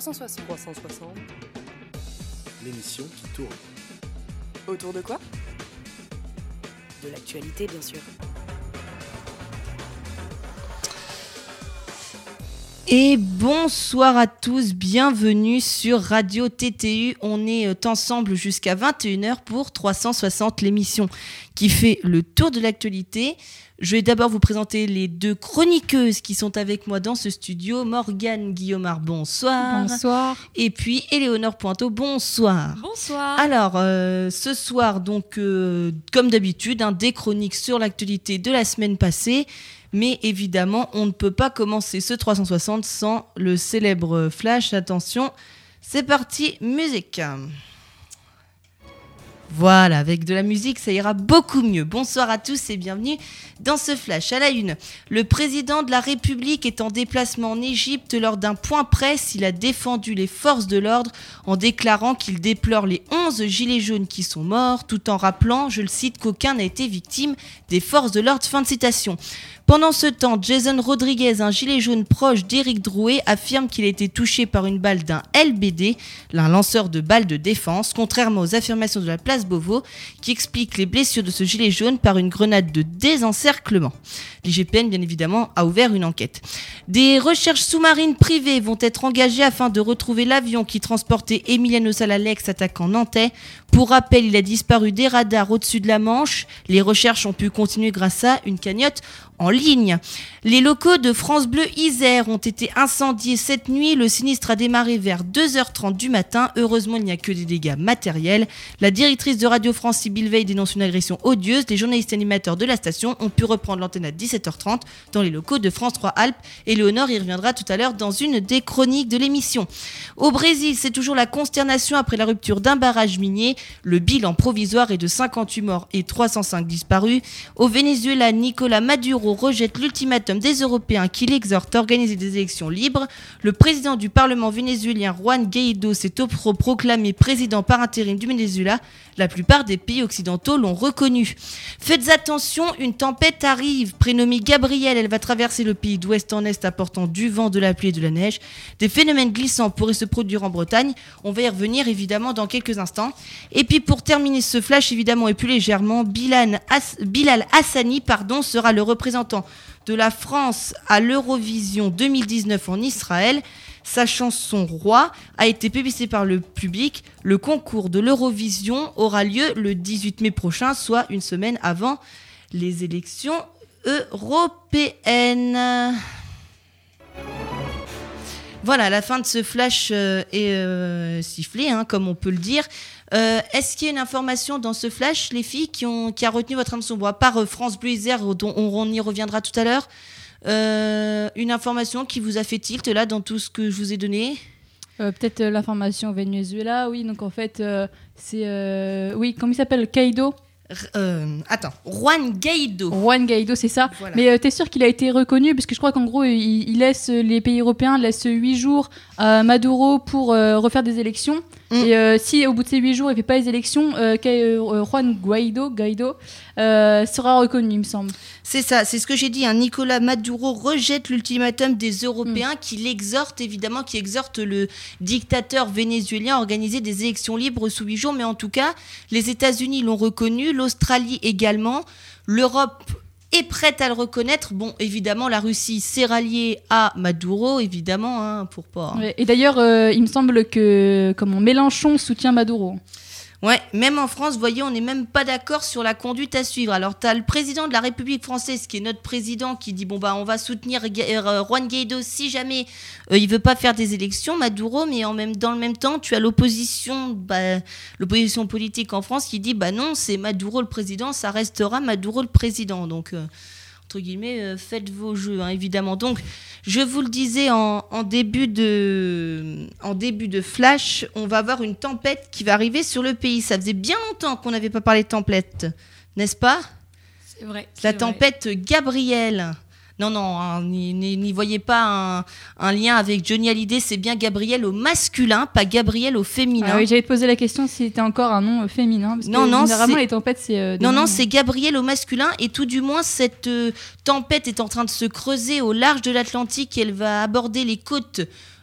360. 360. L'émission qui tourne. Autour de quoi? De l'actualité, bien sûr. Et bonsoir à tous, bienvenue sur Radio TTU. On est euh, ensemble jusqu'à 21h pour 360 l'émission qui fait le tour de l'actualité. Je vais d'abord vous présenter les deux chroniqueuses qui sont avec moi dans ce studio. Morgane Guillaumard, bonsoir. Bonsoir. Et puis Éléonore Pointeau, bonsoir. Bonsoir. Alors, euh, ce soir, donc, euh, comme d'habitude, hein, des chroniques sur l'actualité de la semaine passée. Mais évidemment, on ne peut pas commencer ce 360 sans le célèbre flash. Attention, c'est parti, musique. Voilà, avec de la musique, ça ira beaucoup mieux. Bonsoir à tous et bienvenue dans ce flash. À la une, le président de la République est en déplacement en Égypte lors d'un point presse. Il a défendu les forces de l'ordre en déclarant qu'il déplore les 11 gilets jaunes qui sont morts, tout en rappelant, je le cite, qu'aucun n'a été victime des forces de l'ordre. Fin de citation. Pendant ce temps, Jason Rodriguez, un gilet jaune proche d'Éric Drouet, affirme qu'il a été touché par une balle d'un LBD, un lanceur de balles de défense, contrairement aux affirmations de la place Beauvau, qui explique les blessures de ce gilet jaune par une grenade de désencerclement. L'IGPN, bien évidemment, a ouvert une enquête. Des recherches sous-marines privées vont être engagées afin de retrouver l'avion qui transportait Emiliano Salalex, attaquant nantais. Pour rappel, il a disparu des radars au-dessus de la Manche. Les recherches ont pu continuer grâce à une cagnotte en ligne. Les locaux de France Bleu Isère ont été incendiés cette nuit. Le sinistre a démarré vers 2h30 du matin. Heureusement, il n'y a que des dégâts matériels. La directrice de Radio France, Sybille Veil, dénonce une agression odieuse. Les journalistes animateurs de la station ont pu reprendre l'antenne à 17h30 dans les locaux de France 3 Alpes. Éléonore y reviendra tout à l'heure dans une des chroniques de l'émission. Au Brésil, c'est toujours la consternation après la rupture d'un barrage minier. Le bilan provisoire est de 58 morts et 305 disparus. Au Venezuela, Nicolas Maduro rejette l'ultimatum des Européens qui l'exhortent à organiser des élections libres. Le président du Parlement vénézuélien, Juan Guaido, s'est proclamé président par intérim du Venezuela. La plupart des pays occidentaux l'ont reconnu. Faites attention, une tempête arrive. Prénommée Gabrielle, elle va traverser le pays d'ouest en est apportant du vent, de la pluie et de la neige. Des phénomènes glissants pourraient se produire en Bretagne. On va y revenir évidemment dans quelques instants. Et puis pour terminer ce flash évidemment et plus légèrement, Bilal, Bilal Hassani pardon, sera le représentant de la France à l'Eurovision 2019 en Israël. Sa chanson Roi a été publicée par le public. Le concours de l'Eurovision aura lieu le 18 mai prochain, soit une semaine avant les élections européennes. Voilà, la fin de ce flash euh, est euh, sifflée, hein, comme on peut le dire. Euh, Est-ce qu'il y a une information dans ce flash, les filles, qui, a retenu votre âme sombre À part euh, France Bleu Isère, dont on, y reviendra tout à l'heure, une information qui vous a fait tilt là dans tout ce que je vous ai donné Peut-être l'information Venezuela, oui. Donc en fait, c'est. oui, comment il s'appelle? Kaido euh, attends, Juan Guaido. Juan Guaido, c'est ça. Voilà. Mais euh, t'es sûr qu'il a été reconnu? Parce que je crois qu'en gros, il, il, laisse les pays européens laissent 8 jours à Maduro pour euh, refaire des élections. Mm. Et si au bout de ces 8 jours, il fait pas les élections, Juan Guaido, Guaido sera reconnu, il me semble. C'est ça, c'est ce que j'ai dit. Hein. Nicolas Maduro rejette l'ultimatum des Européens mm. qui l'exhortent, évidemment, qui exhorte le dictateur vénézuélien à organiser des élections libres sous 8 jours. Mais en tout cas, les États-Unis l'ont reconnu l'Australie également. L'Europe est prête à le reconnaître. Bon, évidemment, la Russie s'est ralliée à Maduro, évidemment, hein, pour pas. Et d'ailleurs, euh, il me semble que Mélenchon soutient Maduro. Ouais, même en France, voyez, on n'est même pas d'accord sur la conduite à suivre. Alors, tu as le président de la République française, qui est notre président, qui dit bon, bah, on va soutenir euh, Juan Guaido si jamais euh, il veut pas faire des élections, Maduro, mais en même, dans le même temps, tu as l'opposition, bah, politique en France qui dit bah non, c'est Maduro le président, ça restera Maduro le président. Donc. Euh, entre guillemets, euh, faites vos jeux, hein, évidemment. Donc, je vous le disais en, en, début de, en début de flash, on va avoir une tempête qui va arriver sur le pays. Ça faisait bien longtemps qu'on n'avait pas parlé de tempête, n'est-ce pas? C'est vrai. La tempête vrai. Gabrielle. Non, non, hein, n'y voyez pas un, un, lien avec Johnny Hallyday, c'est bien Gabriel au masculin, pas Gabriel au féminin. Ah oui, j'allais te poser la question si c'était encore un nom féminin. Parce non, que non, généralement, les tempêtes, c'est. Euh, non, non, c'est Gabriel au masculin, et tout du moins, cette euh, tempête est en train de se creuser au large de l'Atlantique elle va aborder les côtes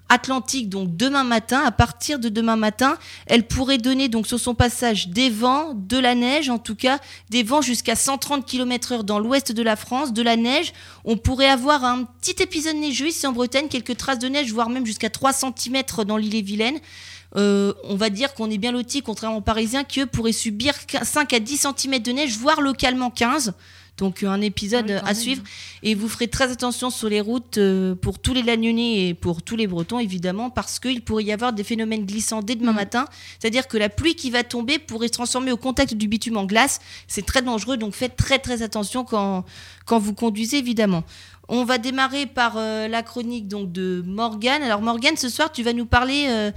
Atlantique, donc demain matin. À partir de demain matin, elle pourrait donner donc sur son passage des vents, de la neige, en tout cas des vents jusqu'à 130 km/h dans l'ouest de la France, de la neige. On pourrait avoir un petit épisode neigeux ici en Bretagne, quelques traces de neige, voire même jusqu'à 3 cm dans l'île et Vilaine. Euh, on va dire qu'on est bien loti, contrairement aux Parisiens, qui eux pourraient subir 5 à 10 cm de neige, voire localement 15. Donc un épisode Ah oui, à même. suivre. Et vous ferez très attention sur les routes euh, pour tous les Lagnonnais et pour tous les Bretons, évidemment, parce qu'il pourrait y avoir des phénomènes glissants dès demain Mm. matin. C'est-à-dire que la pluie qui va tomber pourrait se transformer au contact du bitume en glace. C'est très dangereux, donc faites très très attention quand, quand vous conduisez, évidemment. On va démarrer par euh, la chronique donc de Morgane. Alors Morgane, ce soir, tu vas nous parler euh,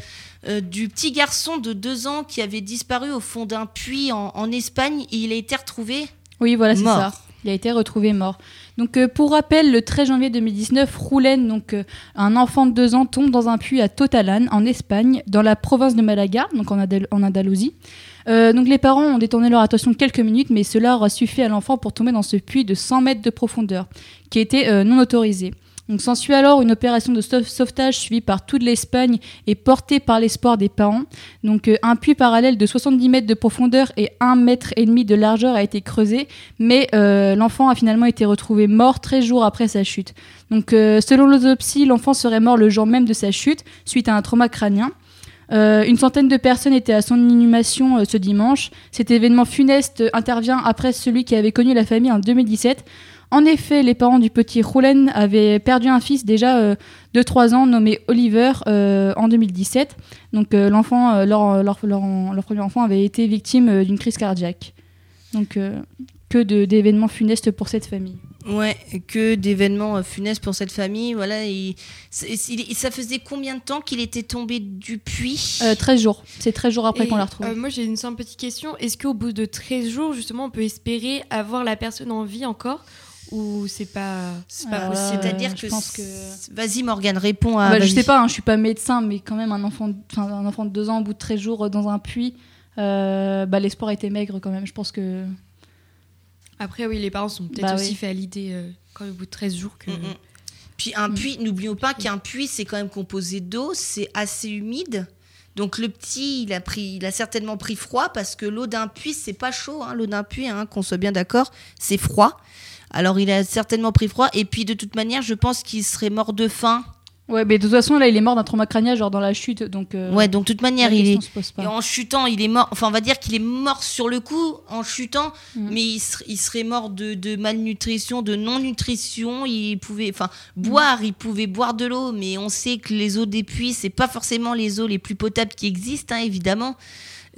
euh, du petit garçon de deux ans qui avait disparu au fond d'un puits en, en Espagne et il a été retrouvé. Oui, voilà, c'est Mort. ça. Il a été retrouvé mort. Donc, euh, pour rappel, le 13 janvier 2019, Roulen, donc euh, un enfant de 2 ans, tombe dans un puits à Totalan, en Espagne, dans la province de Malaga, en, Andal- en Andalousie. Euh, donc, les parents ont détourné leur attention quelques minutes, mais cela aura suffi à l'enfant pour tomber dans ce puits de 100 mètres de profondeur, qui était non autorisé. Donc, s'ensuit alors une opération de sauve- sauvetage suivie par toute l'Espagne et portée par l'espoir des parents. Donc, euh, un puits parallèle de 70 mètres de profondeur et 1 mètre et demi de largeur a été creusé, mais euh, l'enfant a finalement été retrouvé mort 13 jours après sa chute. Donc, euh, selon l'autopsie, l'enfant serait mort le jour même de sa chute, suite à un trauma crânien. Une centaine de personnes étaient à son inhumation ce dimanche. Cet événement funeste intervient après celui qui avait connu la famille en 2017. En effet, les parents du petit Roulen avaient perdu un fils déjà euh, de 3 ans nommé Oliver euh, en 2017. Donc euh, l'enfant, euh, leur, leur, leur- leur premier enfant avait été victime euh, d'une crise cardiaque. Donc euh, que de- d'événements funestes pour cette famille. Ouais, que d'événements funestes pour cette famille. Voilà, ça faisait combien de temps qu'il était tombé du puits? Euh, 13 jours. C'est 13 jours après Et, qu'on l'a retrouvé. euh, moi, j'ai une simple petite question. Est-ce qu'au bout de 13 jours, justement, on peut espérer avoir la personne en vie encore? Ou c'est pas, c'est pas Euh, possible C'est-à-dire je que. pense que- Vas-y, Morgane, réponds à. Bah, je sais pas, hein, je suis pas médecin, mais quand même un enfant, de- enfin, un enfant de 2 ans au bout de 13 jours euh, dans un puits, euh, bah, l'espoir était maigre quand même. Je pense que Après, oui, les parents sont peut-être Bah aussi oui. fait à l'idée, euh, quand au bout de 13 jours, que. Mm. Puis un Mm. puits, n'oublions pas qu'un puits, c'est quand même composé d'eau, c'est assez humide. Donc le petit, il a, pris, il a certainement pris froid parce que l'eau d'un puits, c'est pas chaud. hein. L'eau d'un puits, hein, qu'on soit bien d'accord, c'est froid. Alors il a certainement pris froid. Et puis de toute manière, je pense qu'il serait mort de faim. ouais, mais de toute façon là, il est mort d'un trauma crânien, genre dans la chute, donc euh, Ouais, donc de toute manière, il est, Et en chutant, il est mort. Enfin, on va dire qu'il est mort sur le coup en chutant, Mm. mais il, ser- il serait mort de, de malnutrition, de non-nutrition. Il pouvait, enfin, boire, il pouvait boire de l'eau, mais on sait que les eaux des puits, c'est pas forcément les eaux les plus potables qui existent, hein, évidemment.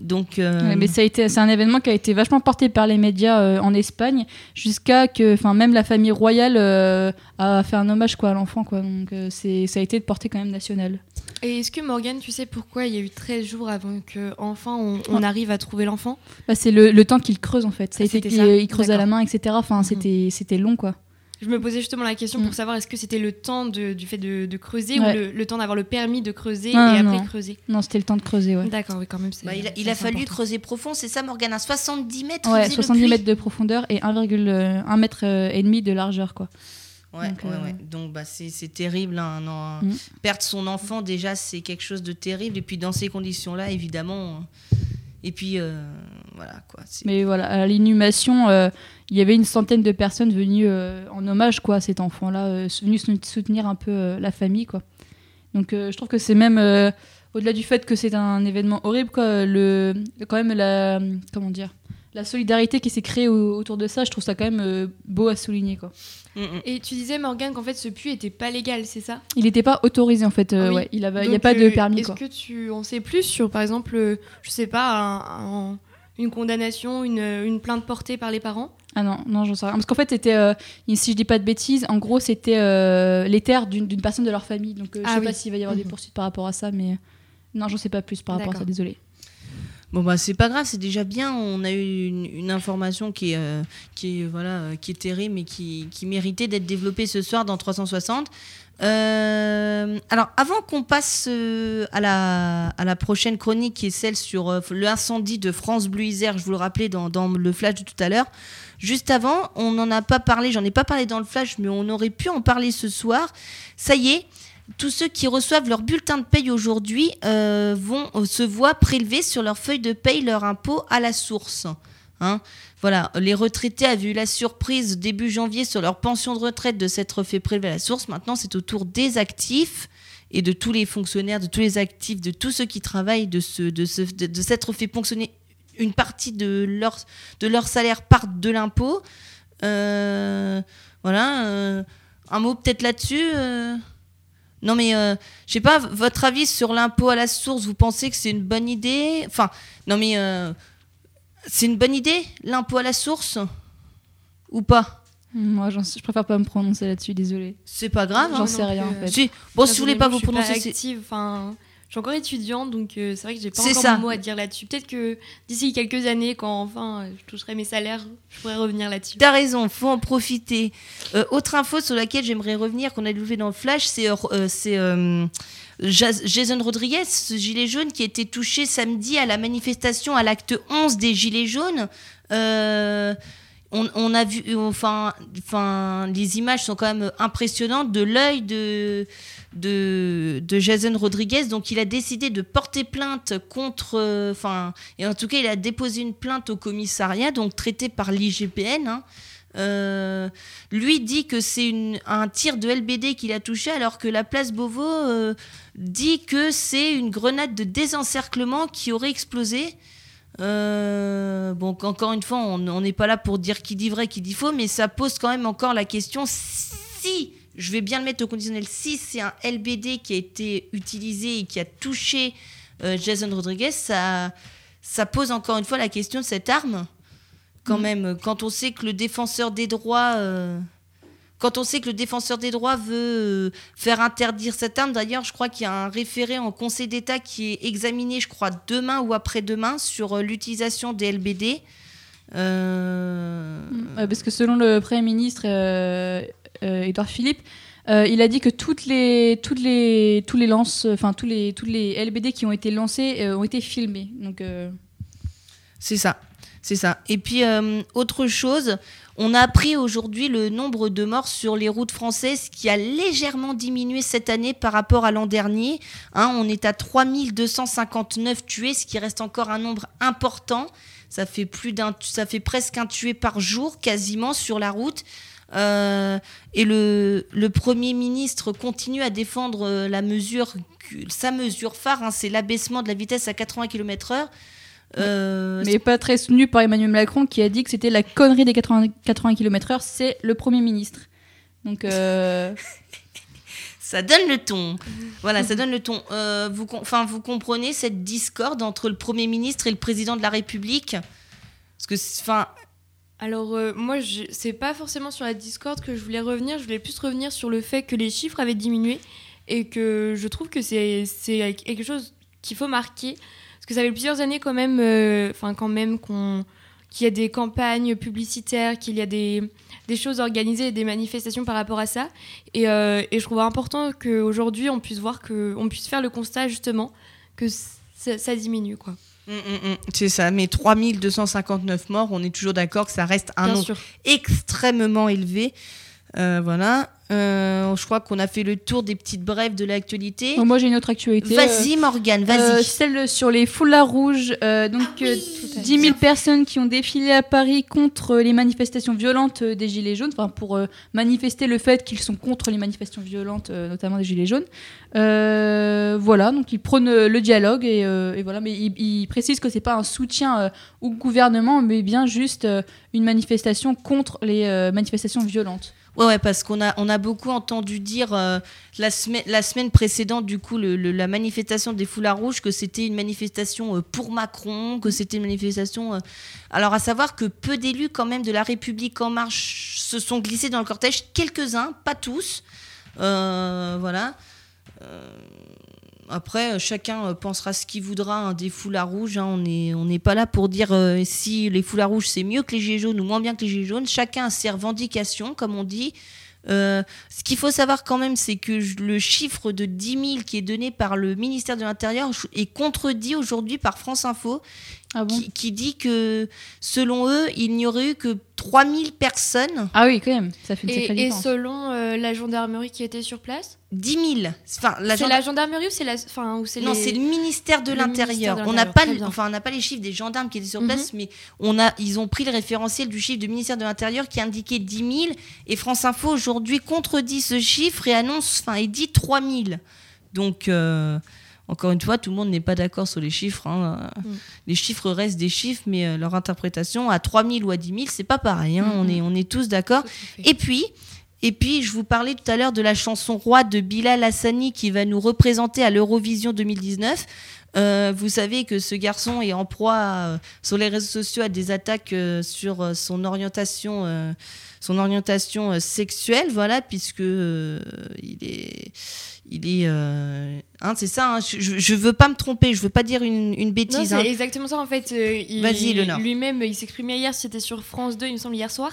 Donc, euh, Ouais, mais ça a été, c'est un événement qui a été vachement porté par les médias euh, en Espagne, jusqu'à que, enfin, même la famille royale euh, a fait un hommage quoi à l'enfant, quoi. Donc euh, c'est, ça a été de portée quand même nationale. Et est-ce que Morgane, tu sais pourquoi il y a eu 13 jours avant que enfin on, on arrive à trouver l'enfant? Bah, c'est le, le temps qu'il creuse en fait. Ça a Ah, été qu'il ça il creuse à la main, etc. Enfin, c'était, c'était long quoi. Je me posais justement la question Mm. pour savoir est-ce que c'était le temps de- du fait de, de creuser Ouais. ou le, le temps d'avoir le permis de creuser Non, et après non. creuser? Non, c'était le temps de creuser, ouais. D'accord, oui, quand même. c'est- bah, il a, il c'est a fallu important. creuser profond, c'est ça, Morgane, à 70 mètres Ouais, faisait le 70 puits? mètres de profondeur et 1,1 mètre euh, et demi de largeur, quoi. Ouais, Donc, ouais, euh, ouais. Donc, bah, c'est c'est terrible. hein, non, Mm. Perdre son enfant, déjà, c'est quelque chose de terrible. Et puis, dans ces conditions-là, évidemment. euh, Et puis, euh, voilà, quoi. Mais voilà, à l'inhumation, euh, il y avait une centaine de personnes venues euh, en hommage, quoi, à cet enfant-là, euh, venues sou- soutenir un peu euh, la famille, quoi. Donc, euh, je trouve que c'est même, euh, au-delà du fait que c'est un événement horrible, quoi, le, quand même la, comment dire, la solidarité qui s'est créée au- autour de ça, je trouve ça quand même euh, beau à souligner, quoi. Mm, mm. Et tu disais, Morgane, qu'en fait, ce puits était pas légal, c'est ça? Il n'était pas autorisé, en fait, euh, Ah oui. ouais, il n'y a pas de permis, Est-ce que tu en sais plus sur, par exemple, je sais pas, un- un- une condamnation, une, une plainte portée par les parents? Ah non, non, j'en sais rien. Parce qu'en fait, c'était, euh, si je dis pas de bêtises, en gros, c'était euh, les terres d'une d'une personne de leur famille. Donc, euh, je Ah sais oui. pas s'il va y avoir des Mhm. poursuites par rapport à ça, mais non, j'en sais pas plus par rapport à ça, désolé. Bon bah c'est pas grave, c'est déjà bien. On a eu une, une information qui est, euh, qui est voilà, qui est terrible mais qui, qui méritait d'être développée ce soir dans 360. Euh, alors avant qu'on passe euh, à la à la prochaine chronique qui est celle sur euh, l'incendie de France Bleu Isère, je vous le rappelais dans, dans le flash de tout à l'heure. Juste avant, on n'en a pas parlé, j'en ai pas parlé dans le flash, mais on aurait pu en parler ce soir. Ça y est, tous ceux qui reçoivent leur bulletin de paye aujourd'hui euh, vont se voient prélever sur leur feuille de paye leur impôt à la source. Hein. Voilà, les retraités avaient eu la surprise début janvier sur leur pension de retraite de s'être fait prélever à la source. Maintenant, c'est au tour des actifs et de tous les fonctionnaires, de tous les actifs, de tous ceux qui travaillent, de, de, s'être fait ponctionner une partie de leur, de leur salaire par de l'impôt. Euh, voilà, euh, un mot peut-être là-dessus. Euh. Non mais je sais pas, votre avis sur l'impôt à la source, vous pensez que c'est une bonne idée? Enfin, non mais c'est une bonne idée, l'impôt à la source? Ou pas? Moi, je préfère pas me prononcer là-dessus, désolé. C'est pas grave. J'en sais rien, en fait. Si. Bon, si vous voulez pas vous prononcer... Je suis. Je suis encore étudiante, donc euh, c'est vrai que j'ai pas encore un mot à dire là-dessus. Peut-être que d'ici quelques années, quand enfin je toucherai mes salaires, je pourrais revenir là-dessus. T'as raison, faut en profiter. Euh, autre info sur laquelle j'aimerais revenir, qu'on a levé dans le flash, c'est euh, Jason Rodriguez, ce gilet jaune qui a été touché samedi à la manifestation à l'acte 11 des gilets jaunes. Euh, on, a vu, enfin, les images sont quand même impressionnantes de l'œil de, Jason Rodriguez. Donc, il a décidé de porter plainte contre, enfin, et en tout cas, il a déposé une plainte au commissariat, donc traité par l'IGPN. Hein. Euh, lui dit que c'est un tir de LBD qu'il a touché, alors que la place Beauvau euh, dit que c'est une grenade de désencerclement qui aurait explosé. Euh, bon, encore une fois, on n'est pas là pour dire qui dit vrai, qui dit faux, mais ça pose quand même encore la question si, je vais bien le mettre au conditionnel, si c'est un LBD qui a été utilisé et qui a touché Jason Rodriguez, ça, ça pose encore une fois la question de cette arme quand mm. même. Quand on sait que le défenseur des droits, euh, quand on sait que le défenseur des droits veut euh, faire interdire cette arme, d'ailleurs, je crois qu'il y a un référé en Conseil d'État qui est examiné, je crois, demain ou après-demain sur euh, l'utilisation des LBD. Mm. parce que selon le Premier ministre Edouard Philippe, il a dit que toutes les, toutes les, tous les lances, enfin tous les, tous les LBD qui ont été lancés ont été filmés. Donc c'est ça. C'est ça. Et puis, euh, autre chose, on a appris aujourd'hui le nombre de morts sur les routes françaises qui a légèrement diminué cette année par rapport à l'an dernier. Hein, on est à 3259 tués, ce qui reste encore un nombre important. Ça fait, plus d'un, ça fait presque un tué par jour, quasiment, sur la route. Euh, et le, Premier ministre continue à défendre euh, sa mesure phare, hein, c'est l'abaissement de la vitesse à 80 km/h. Euh, mais pas très soutenu par Emmanuel Macron qui a dit que c'était la connerie des 80, 80 km/h, c'est le Premier ministre. Donc. Euh, ça donne le ton. Voilà, ça donne le ton. Euh, vous, enfin, vous comprenez cette discorde entre le Premier ministre et le Président de la République? Parce que, enfin. Alors, moi, c'est pas forcément sur la discorde que je voulais revenir. Je voulais plus revenir sur le fait que les chiffres avaient diminué et que je trouve que c'est quelque chose qu'il faut marquer que ça fait plusieurs années quand même, euh, enfin quand même qu'on qu'il y a des campagnes publicitaires, qu'il y a des, des, choses organisées, des manifestations par rapport à ça. Et, euh, et je trouve important qu'aujourd'hui, on puisse voir que, on puisse faire le constat justement que ça, diminue. quoi. Hum, hum, hum. C'est ça, mais 3259 morts, on est toujours d'accord que ça reste un nombre extrêmement élevé. Euh, voilà. Euh, je crois qu'on a fait le tour des petites brèves de l'actualité. moi, j'ai une autre actualité. Vas-y, euh, Morgane, vas-y. celle sur les foulards rouges. donc, 10 000 personnes qui ont défilé à Paris contre les manifestations violentes des Gilets jaunes, enfin, pour manifester le fait qu'ils sont contre les manifestations violentes, notamment des Gilets jaunes. voilà, donc ils prônent le dialogue et, voilà, mais ils, ils précisent que c'est pas un soutien au gouvernement, mais bien juste une manifestation contre les manifestations violentes. Ouais, parce qu'on a, on a beaucoup entendu dire euh, la, semaine, la semaine précédente, du coup, le, la manifestation des foulards rouges, que c'était une manifestation euh, pour Macron, que c'était une manifestation. Euh, alors, à savoir que peu d'élus, quand même, de la République En Marche se sont glissés dans le cortège, quelques-uns, pas tous. voilà. Après, euh, chacun euh, pensera ce qu'il voudra hein, des foulards rouges. Hein. on n'est pas là pour dire euh, si les foulards rouges c'est mieux que les gilets jaunes ou moins bien que les gilets jaunes. Chacun a ses revendications, comme on dit. ce qu'il faut savoir quand même, c'est que le chiffre de 10 000 qui est donné par le ministère de l'Intérieur est contredit aujourd'hui par France Info, ah qui, dit que selon eux, il n'y aurait eu que 3000 personnes. Ah oui, quand même, ça fait une Et, et selon euh, la gendarmerie qui était sur place 10 000. Enfin, la C'est la gendarmerie ou c'est la. Enfin, ou c'est Non, les- c'est le ministère de Le l'Intérieur. ministère de On n'a pas, le- enfin, on n'a pas les chiffres des gendarmes qui étaient sur Mhm. place, mais on a, ils ont pris le référentiel du chiffre du ministère de l'Intérieur qui indiquait 10 000. Et France Info aujourd'hui contredit ce chiffre et annonce, enfin, et dit 3 000. Donc, euh, encore une fois, tout le monde n'est pas d'accord sur les chiffres. hein. Mm. Les chiffres restent des chiffres, mais euh, leur interprétation à 3 000 ou à 10 000, c'est pas pareil. hein. On est, on est tous d'accord. Et puis, et puis, je vous parlais tout à l'heure de la chanson Roi de Bilal Hassani qui va nous représenter à l'Eurovision 2019. Euh, vous savez que ce garçon est en proie euh, sur les réseaux sociaux à des attaques euh, sur son orientation, euh, son orientation euh, sexuelle, voilà, puisque euh, il est, il est, euh, hein, c'est ça. hein, je, je veux pas me tromper, je veux pas dire une, une bêtise. c'est hein. exactement ça en fait. euh. Lui-même, il s'exprimait hier, c'était sur France 2, il me semble, hier soir.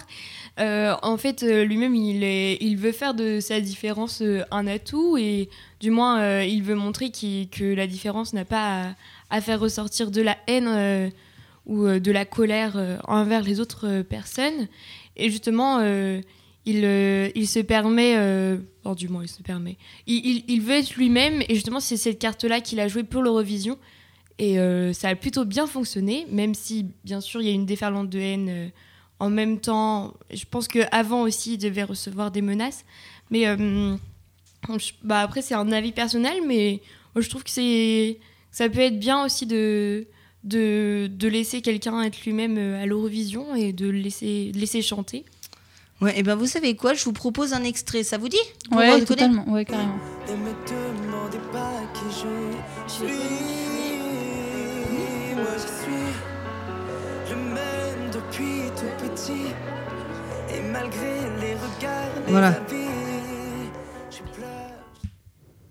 Euh, en fait, lui-même, il, est- il veut faire de sa différence un atout et du moins, il veut montrer qu'il- que la différence n'a pas à, à faire ressortir de la haine ou de la colère envers les autres personnes. Et justement, euh, il, euh, il se permet, euh, oh, du moins, il se permet. Il, il- veut être lui-même et justement, c'est cette carte-là qu'il a jouée pour l'Eurovision. Et euh, ça a plutôt bien fonctionné, même si, bien sûr, il y a une déferlante de haine. en même temps, je pense qu'avant aussi, il devait recevoir des menaces. Mais bah, après, c'est un avis personnel, mais je trouve que c'est ça peut être bien aussi de, de, de laisser quelqu'un être lui-même euh, à l'Eurovision et de le laisser, de laisser chanter. Ouais, et ben vous savez quoi? Je vous propose un extrait. Ça vous dit? Pour Ouais, totalement, ouais, carrément. Ne me demandez pas qui je suis. Moi je suis le même depuis tout petit. Et malgré les regards, Voilà. avis, je pleure.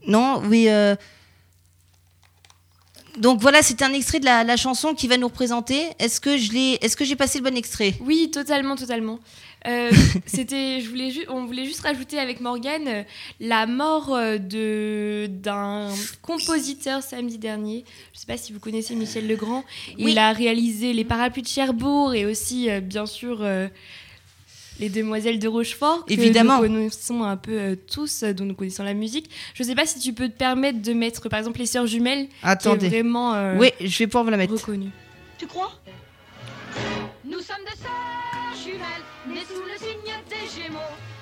Non, oui. euh, Donc voilà, c'était un extrait de la, la chanson qui va nous représenter. Est-ce que je l'ai, est-ce que j'ai passé le bon extrait? Oui, totalement, totalement. Euh, c'était, je voulais on voulait juste rajouter avec Morgane euh, la mort euh, de d'un compositeur samedi dernier. Je sais pas si vous connaissez Michel Legrand. Oui. Il a réalisé les Parapluies de Cherbourg et aussi, bien sûr, euh, les Demoiselles de Rochefort. Que Évidemment. Nous connaissons un peu euh, tous, euh, dont nous connaissons la musique. Je sais pas si tu peux te permettre de mettre, par exemple, les Sœurs Jumelles, qui est Attendez. vraiment euh, Oui, je vais pouvoir vous la mettre. reconnue. Tu crois? Nous sommes des sœurs jumelles, nées sous le signe des Gémeaux.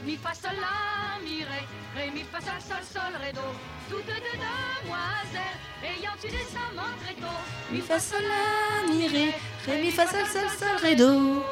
Mi fa sol la mi ré, ré mi fa sol sol sol ré do. Toutes deux demoiselles, ayant eu des amants très tôt. Mi fa sol la mi ré, ré mi fa sol sol sol ré do.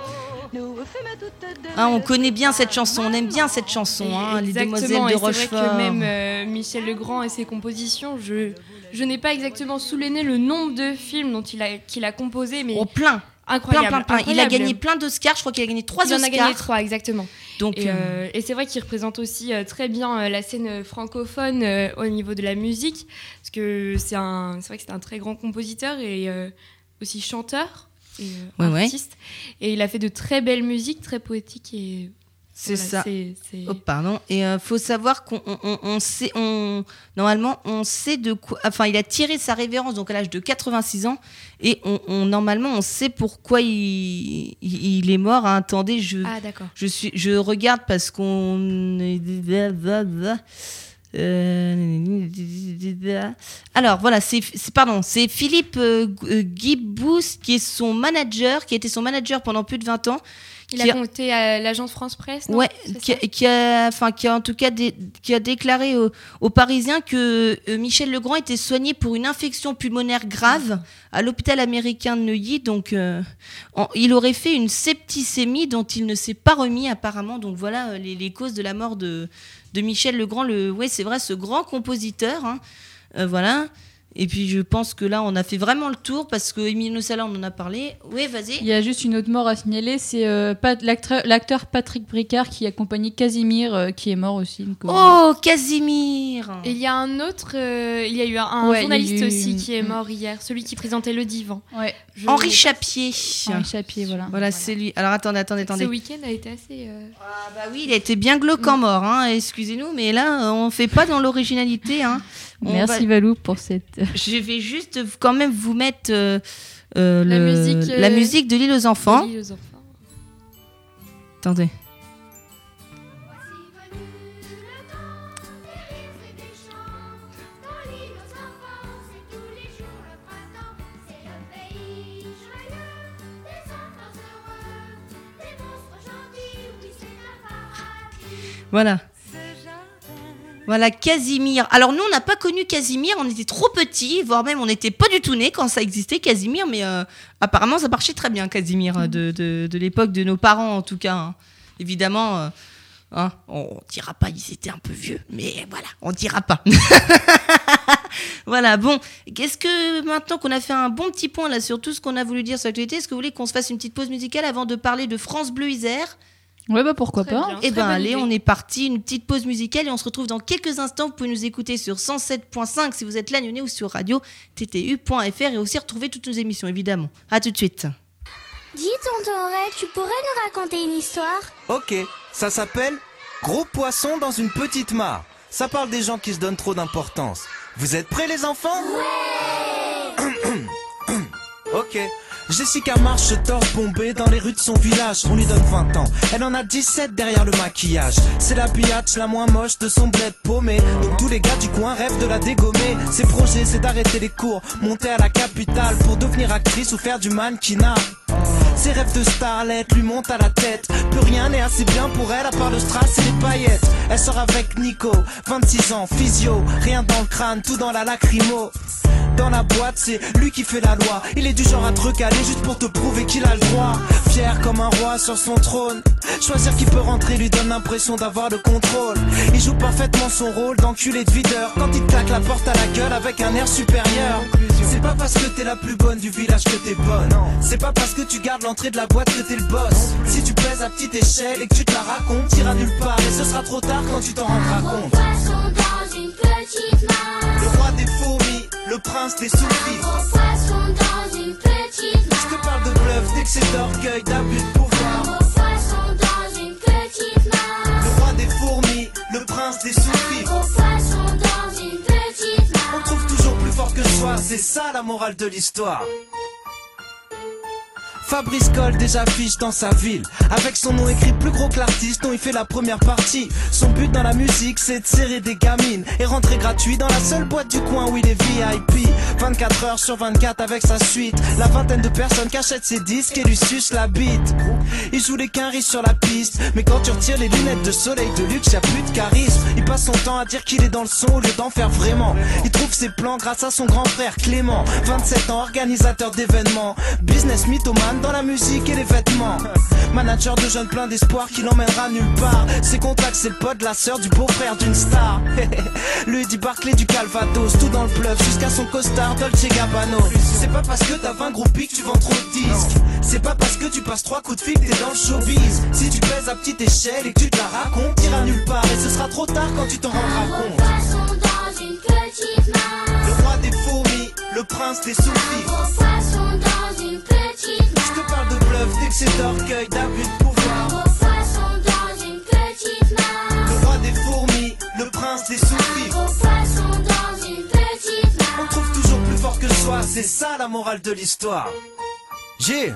Ah, on connaît bien cette chanson, on aime bien cette chanson, hein, les Demoiselles de c'est vrai Rochefort. que même euh, Michel Legrand et ses compositions, je, je n'ai pas exactement sous le nez le nombre de films dont il a, qu'il a composé, mais Oh, plein, incroyable. plein, plein. Il a gagné plein d'Oscars, je crois qu'il a gagné trois Il en a Oscars. gagné trois, exactement. Donc, Et, euh, euh, et c'est vrai qu'il représente aussi euh, très bien euh, la scène francophone au niveau de la musique, parce que c'est un, c'est vrai que c'est un très grand compositeur et aussi chanteur et ouais. artiste. Et il a fait de très belles musiques, très poétiques et c'est voilà, ça. Oh, pardon. Et euh, faut savoir qu'on on, on- on sait, on, normalement, on sait de quoi. Enfin, il a tiré sa révérence donc à l'âge de 86 ans, et on, normalement, on sait pourquoi il, est mort. hein. Attendez, je, Ah je suis, je regarde parce qu'on. Euh, Alors voilà, c'est pardon, c'est Philippe euh, Guibous qui est son manager, qui a été son manager pendant plus de 20 ans, Il a compté à l'agence France Presse, non Ouais, qui a, ça qui a- enfin, qui a en tout cas dé- qui a déclaré aux, aux Parisiens que euh, Michel Legrand était soigné pour une infection pulmonaire grave à l'hôpital américain de Neuilly. Donc, euh, en- il aurait fait une septicémie dont il ne s'est pas remis apparemment. Donc voilà euh, les, les causes de la mort de, de Michel Legrand. Le, ouais, c'est vrai, ce grand compositeur. hein. Euh, voilà. Et puis je pense que là, on a fait vraiment le tour parce que Emilio Sala, on en a parlé. Oui, vas-y. Il y a juste une autre mort à signaler, c'est euh, l'acteur Patrick Bricard qui accompagnait Casimir, euh, qui est mort aussi. donc, euh, Oh, Casimir Et il y a un autre, euh, il y a eu un Ouais, journaliste eu- aussi qui est Mm. mort hier, celui qui présentait le divan. ouais, Je- Henri Chapier. Henri Chapier, voilà. Voilà, c'est lui. Alors attendez, attendez, Ce attendez. week-end a été assez. euh, Ah bah oui, il a été bien glauque en mort, hein. excusez-nous, mais là, on fait pas dans l'originalité. Hein. Merci va- Valou pour cette. Je vais juste quand même vous mettre euh, euh, La le- musique, euh, la musique de l'île aux enfants. aux enfants. Attendez. Voilà. Voilà, Casimir. Alors nous, on n'a pas connu Casimir, on était trop petits, voire même on n'était pas du tout nés quand ça existait, Casimir, mais euh, apparemment ça marchait très bien, Casimir, euh, de, de- de l'époque de nos parents en tout cas. hein. Évidemment, euh, hein, on dira pas, ils étaient un peu vieux, mais voilà, on dira pas. voilà, bon, qu'est-ce que maintenant qu'on a fait un bon petit point là sur tout ce qu'on a voulu dire sur l'actualité, est-ce que vous voulez qu'on se fasse une petite pause musicale avant de parler de France Bleu Isère? Ouais, bah pourquoi Très pas. bien. eh ben allez, idée. on est parti, une petite pause musicale et on se retrouve dans quelques instants. Vous pouvez nous écouter sur 107.5 si vous êtes Lagnonnais ou sur radio ttu.fr et aussi retrouver toutes nos émissions évidemment. À tout de suite. Dis, tonton Ray, tu pourrais nous raconter une histoire? Ok, ça s'appelle Gros poisson dans une petite mare. Ça parle des gens qui se donnent trop d'importance. Vous êtes prêts les enfants? Ok. Jessica marche torse bombée dans les rues de son village. On lui donne 20 ans. Elle en a 17 derrière le maquillage. C'est la biatch la moins moche de son bled paumé. Donc tous les gars du coin rêvent de la dégommer. Ses projets, c'est d'arrêter les cours, monter à la capitale pour devenir actrice ou faire du mannequinat. Ses rêves de starlet lui montent à la tête. Plus rien n'est assez bien pour elle à part le strass et les paillettes. Elle sort avec Nico, 26 ans, physio, rien dans le crâne, tout dans la lacrymo. Dans la boîte, c'est lui qui fait la loi. Il est du genre à te recaler juste pour te prouver qu'il a le droit. Fier comme un roi sur son trône. Choisir qui peut rentrer lui donne l'impression d'avoir le contrôle. Il joue parfaitement son rôle d'enculé de videur. Quand il claque la porte à la gueule avec un air supérieur. C'est pas parce que t'es la plus bonne du village que t'es bonne. C'est pas parce que tu gardes l'entrée de la boîte que t'es le boss. Si tu pèses à petite échelle et que tu te la racontes, t'iras nulle part. Et ce sera trop tard quand tu t'en rendras compte. Dans une petite mare. Le roi des fourmis, le prince des souris. Poisson dans une petite Je te parle de bluff, d'excès d'orgueil, d'abus de pouvoir. Poisson dans une petite mare. Le roi des fourmis, le prince des souris. Poisson dans une petite On trouve toujours plus fort que soi, c'est ça la morale de l'histoire. Fabrice Cole déjà fiche dans sa ville. Avec son nom écrit plus gros que l'artiste dont il fait la première partie. Son but dans la musique c'est de serrer des gamines Et rentrer gratuit dans la seule boîte du coin où il est VIP 24 heures sur 24 avec sa suite. La vingtaine de personnes qui achètent ses disques et lui sucent la bite. Il joue les quinries sur la piste. Mais quand tu retires les lunettes de soleil de luxe y a plus de charisme. Il passe son temps à dire qu'il est dans le son au lieu d'en faire vraiment. Il trouve ses plans grâce à son grand frère Clément. 27 ans organisateur d'événements. Business mythomane dans la musique et les vêtements. Manager de jeunes plein d'espoir qui l'emmènera nulle part. Ses contacts c'est le pote la sœur du beau-frère d'une star. Le dit Barclay du Calvados Tout dans le bluff jusqu'à son costard Dolce Gabbana C'est pas parce que t'as 20 groupies que tu vends trop de disques. C'est pas parce que tu passes trois coups de fil que t'es dans le showbiz. Si tu pèses à petite échelle et que tu te la racontes T'iras nulle part. Et ce sera trop tard quand tu t'en rendras compte. poisson dans une petite mare. Le roi des fourmis, le prince des souris Je te parle de bluff, d'excès d'orgueil, d'abus de pouvoir dans une petite. Le roi des fourmis, le prince des poisson dans une petite On mare. trouve toujours plus fort que soi, c'est ça la morale de l'histoire. J'ai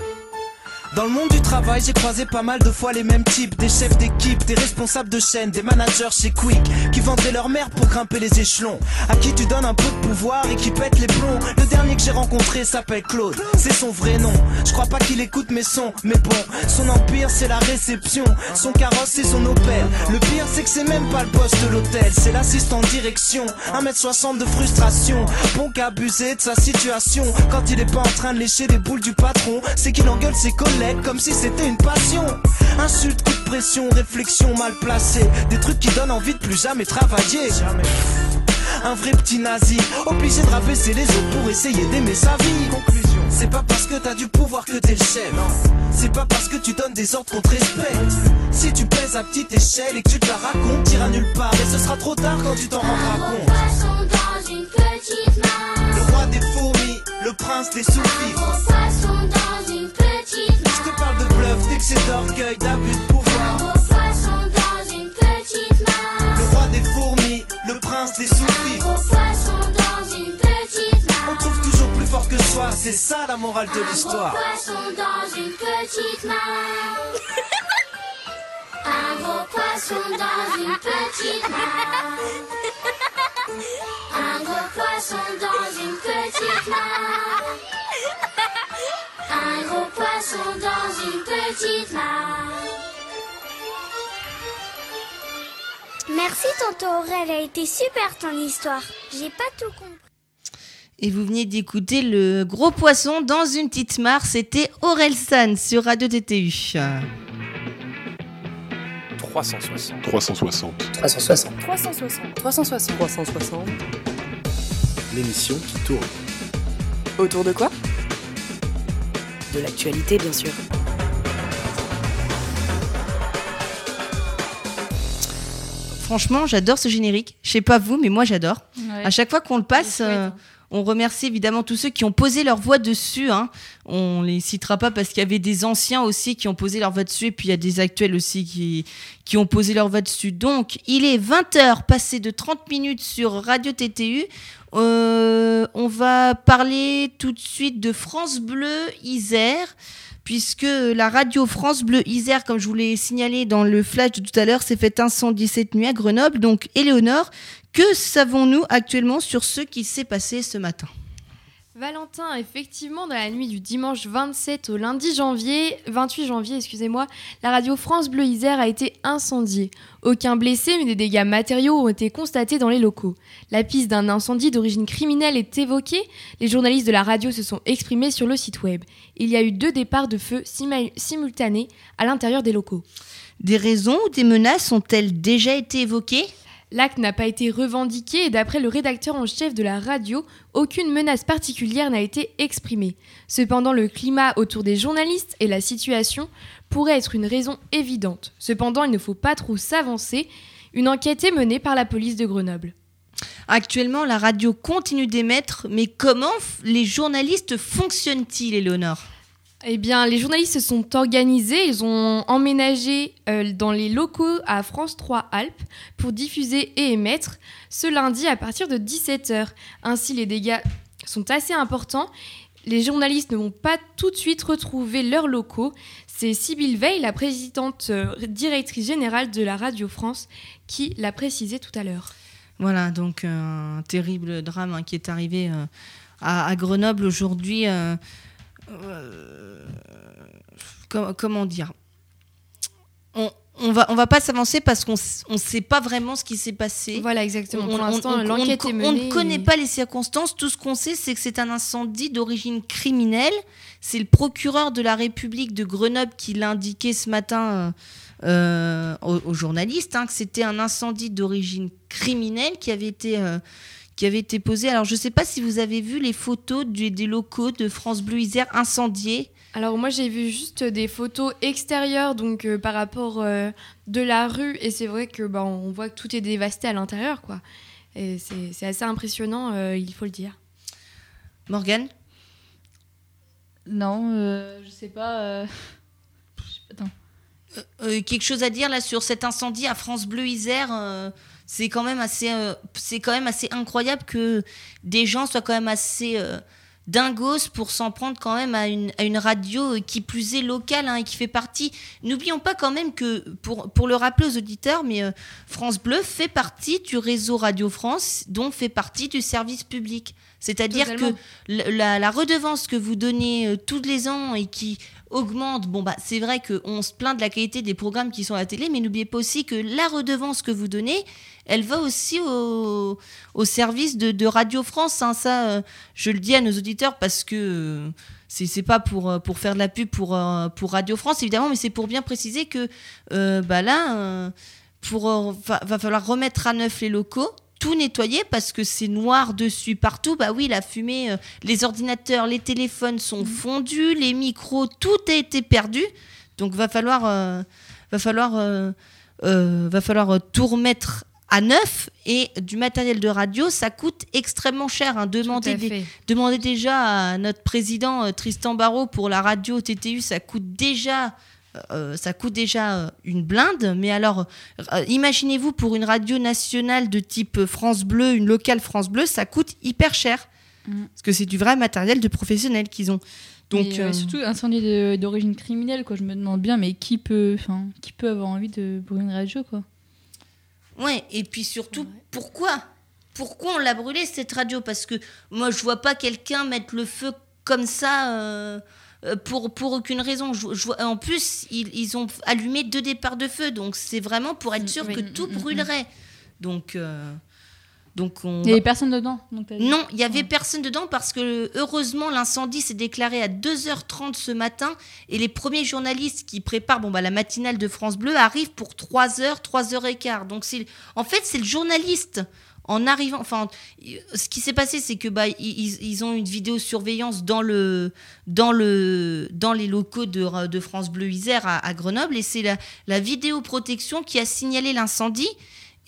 dans le monde du travail, j'ai croisé pas mal de fois les mêmes types. Des chefs d'équipe, des responsables de chaîne, des managers chez Quick Qui vendraient leur mère pour grimper les échelons. À qui tu donnes un peu de pouvoir et qui pète les plombs. Le dernier que j'ai rencontré s'appelle Claude, c'est son vrai nom. Je crois pas qu'il écoute mes sons, mais bon Son empire c'est la réception, son carrosse c'est son Opel Le pire c'est que c'est même pas le boss de l'hôtel. C'est l'assistant direction, 1m60 de frustration. Bon qu'abuser de sa situation. Quand il est pas en train de lécher les boules du patron C'est qu'il engueule ses collègues comme si c'était une passion Insulte, coup de pression, réflexion mal placée Des trucs qui donnent envie de plus jamais travailler un vrai petit nazi, obligé de rabaisser les autres pour essayer d'aimer sa vie. Conclusion, c'est pas parce que t'as du pouvoir que t'es le chef. C'est pas parce que tu donnes des ordres qu'on te respecte. Si tu pèses à petite échelle et que tu te la racontes, t'iras nulle part et ce sera trop tard quand tu t'en rendras compte. dans une petite mare. Le roi des fourmis, le prince des souris. D'excès d'orgueil, d'abus de pouvoir. Gros poisson dans une petite mare. Le roi des fourmis, le prince des souris. Gros poisson dans une petite On mare. trouve toujours plus fort que soi, c'est ça la morale de l'histoire. poisson dans une petite mare. Un gros poisson dans une petite mare. Un gros poisson dans une petite mare. Un gros poisson dans une petite mare. Merci tonton Aurel, elle a été super ton histoire. J'ai pas tout compris. Et vous venez d'écouter le gros poisson dans une petite mare, c'était Aurel San sur Radio TTU. 360. 360. 360. 360. 360. 360. L'émission qui tourne. Autour de quoi? De l'actualité, bien sûr. Franchement, j'adore ce générique. Je sais pas vous, mais moi j'adore. Ouais. À chaque fois qu'on le passe, chouette, hein. On remercie évidemment tous ceux qui ont posé leur voix dessus. Hein. On les citera pas parce qu'il y avait des anciens aussi qui ont posé leur voix dessus et puis il y a des actuels aussi qui, ont posé leur voix dessus. Donc, il est 20h, passé de 30 minutes sur Radio TTU. Euh, on va parler tout de suite de France Bleu Isère puisque la radio France Bleu Isère, comme je vous l'ai signalé dans le flash de tout à l'heure, s'est fait incendie cette nuit à Grenoble. Donc, Éléonore, que savons-nous actuellement sur ce qui s'est passé ce matin? Valentin, effectivement, dans la nuit du dimanche 27 au lundi janvier, 28 janvier, excusez-moi, la radio France Bleu Isère a été incendiée. Aucun blessé, mais des dégâts matériaux ont été constatés dans les locaux. La piste d'un incendie d'origine criminelle est évoquée. Les journalistes de la radio se sont exprimés sur le site web. Il y a eu deux départs de feu simultanés à l'intérieur des locaux. Des raisons ou des menaces ont-elles déjà été évoquées? L'acte n'a pas été revendiqué et d'après le rédacteur en chef de la radio, aucune menace particulière n'a été exprimée. Cependant, le climat autour des journalistes et la situation pourraient être une raison évidente. Cependant, il ne faut pas trop s'avancer. Une enquête est menée par la police de Grenoble. Actuellement, la radio continue d'émettre, mais comment les journalistes fonctionnent-ils, Éléonore? Eh bien, les journalistes se sont organisés, ils ont emménagé euh, dans les locaux à France 3 Alpes pour diffuser et émettre ce lundi à partir de 17h. Ainsi, les dégâts sont assez importants. Les journalistes ne vont pas tout de suite retrouver leurs locaux. C'est Sybille Veil, la présidente euh, directrice générale de la Radio France, qui l'a précisé tout à l'heure. Voilà, donc euh, un terrible drame hein, qui est arrivé à Grenoble aujourd'hui. Euh, com- comment dire? On, on va, on va pas s'avancer parce qu'on on sait pas vraiment ce qui s'est passé. Voilà, exactement. On- Pour on- l'instant, on- on- l'enquête on- est On menée. ne connaît et- pas les circonstances. Tout ce qu'on sait, c'est que c'est un incendie d'origine criminelle. C'est le procureur de la République de Grenoble qui l'a indiqué ce matin euh, euh, aux, aux journalistes, hein, que c'était un incendie d'origine criminelle qui avait été... euh, qui avait été posé. Alors, je ne sais pas si vous avez vu les photos du- des locaux de France Bleu Isère incendiés. Alors moi j'ai vu juste des photos extérieures donc euh, par rapport euh, de la rue et c'est vrai que bah, on voit que tout est dévasté à l'intérieur quoi. Et c'est assez impressionnant, euh, il faut le dire. Morgane? Non, euh, je sais pas. euh, Attends. Euh, quelque chose à dire là sur cet incendie à France Bleu Isère euh, c'est quand même assez euh, c'est quand même assez incroyable que des gens soient quand même assez euh, dingos pour s'en prendre quand même à une, à une radio euh, qui plus est locale hein, et qui fait partie. N'oublions pas quand même que pour, pour le rappeler aux auditeurs mais France Bleu fait partie du réseau Radio France dont fait partie du service public c'est-à-dire que la, redevance que vous donnez euh, tous les ans et qui augmente, bon bah c'est vrai qu'on se plaint de la qualité des programmes qui sont à la télé, mais n'oubliez pas aussi que la redevance que vous donnez, elle va aussi au, au service de, de Radio France. hein. Ça, euh, je le dis à nos auditeurs parce que euh, c'est pas pour, euh, pour faire de la pub pour, euh, pour Radio France évidemment, mais c'est pour bien préciser que bah là, pour, va, va falloir remettre à neuf les locaux tout nettoyer parce que c'est noir dessus partout. Bah oui, la fumée, euh, les ordinateurs, les téléphones sont fondus, les micros, tout a été perdu. Donc va falloir, euh, va falloir, euh, va falloir tout remettre à neuf et du matériel de radio, ça coûte extrêmement cher. hein. Demandez, des- fait. demandez déjà à notre président Tristan Barrault pour la radio TTU, ça coûte déjà euh, ça coûte déjà euh, une blinde, mais alors euh, imaginez-vous pour une radio nationale de type France Bleu, une locale France Bleu, ça coûte hyper cher. Mm. Parce que c'est du vrai matériel de professionnels qu'ils ont. Donc euh, surtout incendie d'origine criminelle, quoi. Je me demande bien, mais qui peut, qui peut avoir envie de brûler une radio, quoi? Ouais, et puis surtout, pourquoi? Pourquoi on l'a brûlée cette radio? Parce que moi, je vois pas quelqu'un mettre le feu comme ça. Euh, pour, pour aucune raison. Je, en plus, ils, ils, ont allumé deux départs de feu, donc c'est vraiment pour être sûr que tout brûlerait. Donc, euh, donc on il n'y avait personne dedans Non, il n'y avait personne dedans parce que heureusement l'incendie s'est déclaré à 2h30 ce matin et les premiers journalistes qui préparent bon, bah, la matinale de France Bleu arrivent pour 3h, 3h15. Donc en fait c'est le journaliste en arrivant, enfin, ce qui s'est passé, c'est que bah, ils, ils, ont une vidéosurveillance dans le, dans le, dans les locaux de, France Bleu Isère à, Grenoble, et c'est la, la vidéoprotection qui a signalé l'incendie.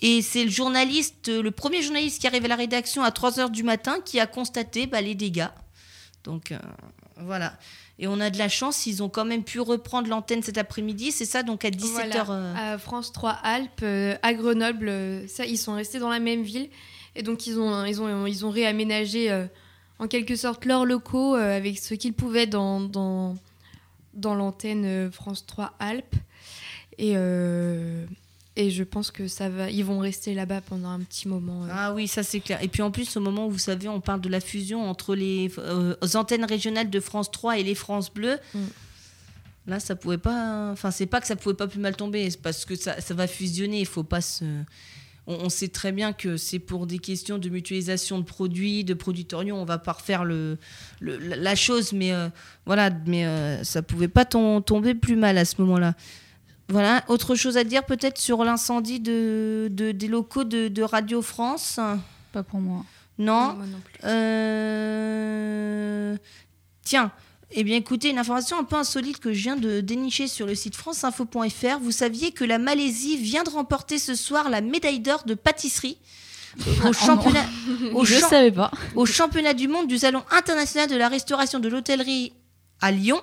Et c'est le journaliste, le premier journaliste qui arrive à la rédaction à 3h du matin qui a constaté bah, les dégâts. Donc euh, voilà. Et on a de la chance, ils ont quand même pu reprendre l'antenne cet après-midi, c'est ça Donc à 17h. Euh, à France 3 Alpes, euh, à Grenoble, ça, ils sont restés dans la même ville. Et donc ils ont, ils ont, ils ont réaménagé en quelque sorte leurs locaux avec ce qu'ils pouvaient dans, dans, dans l'antenne France 3 Alpes. Et. Et je pense que ça va, ils vont rester là-bas pendant un petit moment. Euh. Ah oui, ça c'est clair. Et puis en plus, au moment où vous savez, on parle de la fusion entre les euh, antennes régionales de France 3 et les France Bleu. Mm. Là, ça pouvait pas. Enfin, c'est pas que ça pouvait pas plus mal tomber, c'est parce que ça, ça, va fusionner. Il faut pas se. On, sait très bien que c'est pour des questions de mutualisation de produits, de produitorium. On va pas refaire le, la chose, mais euh, voilà, mais ça pouvait pas tomber plus mal à ce moment-là. Voilà, autre chose à dire peut-être sur l'incendie de, des locaux de, Radio France? Pas pour moi. Non, euh, Tiens, eh bien écoutez, une information un peu insolite que je viens de dénicher sur le site franceinfo.fr. Vous saviez que la Malaisie vient de remporter ce soir la médaille d'or de pâtisserie au championnat, au je savais pas. au championnat du monde du Salon international de la restauration de l'hôtellerie à Lyon.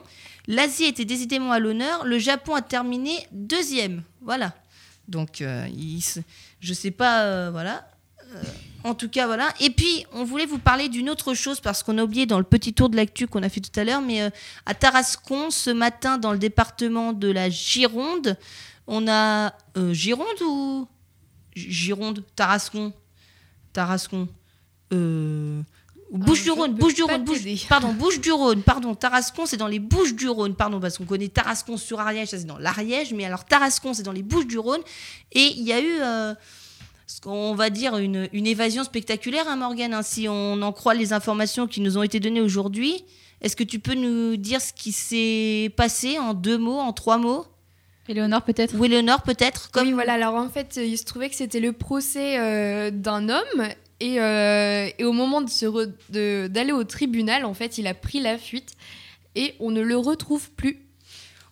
L'Asie était décidément à l'honneur. Le Japon a terminé deuxième. Voilà. Donc, euh, je sais pas, euh, voilà. Euh, en tout cas, voilà. Et puis, on voulait vous parler d'une autre chose parce qu'on a oublié dans le petit tour de l'actu qu'on a fait tout à l'heure, mais à Tarascon, ce matin, dans le département de la Gironde, on a Gironde ou Gironde, Tarascon, Tarascon. Bouche du Rhône, Bouche du Rhône, pardon, Bouche du Rhône, pardon, Tarascon, c'est dans les Bouches du Rhône, pardon, parce qu'on connaît Tarascon sur Ariège, ça c'est dans l'Ariège, mais alors Tarascon, c'est dans les Bouches du Rhône, et il y a eu, euh, ce qu'on va dire, une, évasion spectaculaire, hein, Morgane, hein, si on en croit les informations qui nous ont été données aujourd'hui. Est-ce que tu peux nous dire ce qui s'est passé en deux mots, en trois mots? Éléonore peut-être. Oui, Éléonore peut-être comme... Oui, voilà. Alors en fait, il se trouvait que c'était le procès euh, d'un homme euh, et, au moment de d'aller au tribunal, en fait, il a pris la fuite et on ne le retrouve plus.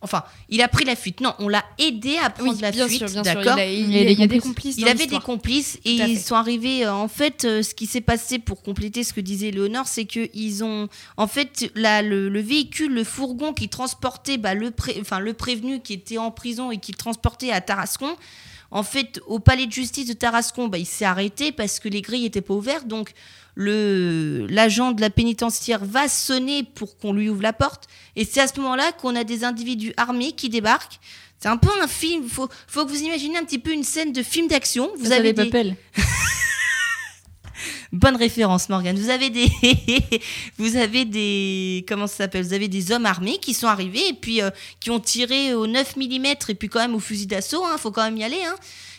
Enfin, il a pris la fuite. Non, on l'a aidé à prendre la fuite. D'accord. Il, il, il, y a des complices. Il avait des complices et ils sont arrivés. Euh, en fait, euh, ce qui s'est passé pour compléter ce que disait Léonore, c'est que ils ont, en fait, la, le, véhicule, le fourgon qui transportait bah, le, enfin, le prévenu qui était en prison et qui le transportait à Tarascon. En fait, au palais de justice de Tarascon, bah, il s'est arrêté parce que les grilles n'étaient pas ouvertes. Donc, l'agent de la pénitentiaire va sonner pour qu'on lui ouvre la porte. Et c'est à ce moment-là qu'on a des individus armés qui débarquent. C'est un peu un film. Faut, faut que vous imaginez un petit peu une scène de film d'action. Vous avez des... Bonne référence, Morgane. Vous avez des, vous avez des, comment ça s'appelle? Vous avez des hommes armés qui sont arrivés et puis euh, qui ont tiré au 9 mm et puis quand même au fusil d'assaut. Il hein, faut quand même y aller. Hein.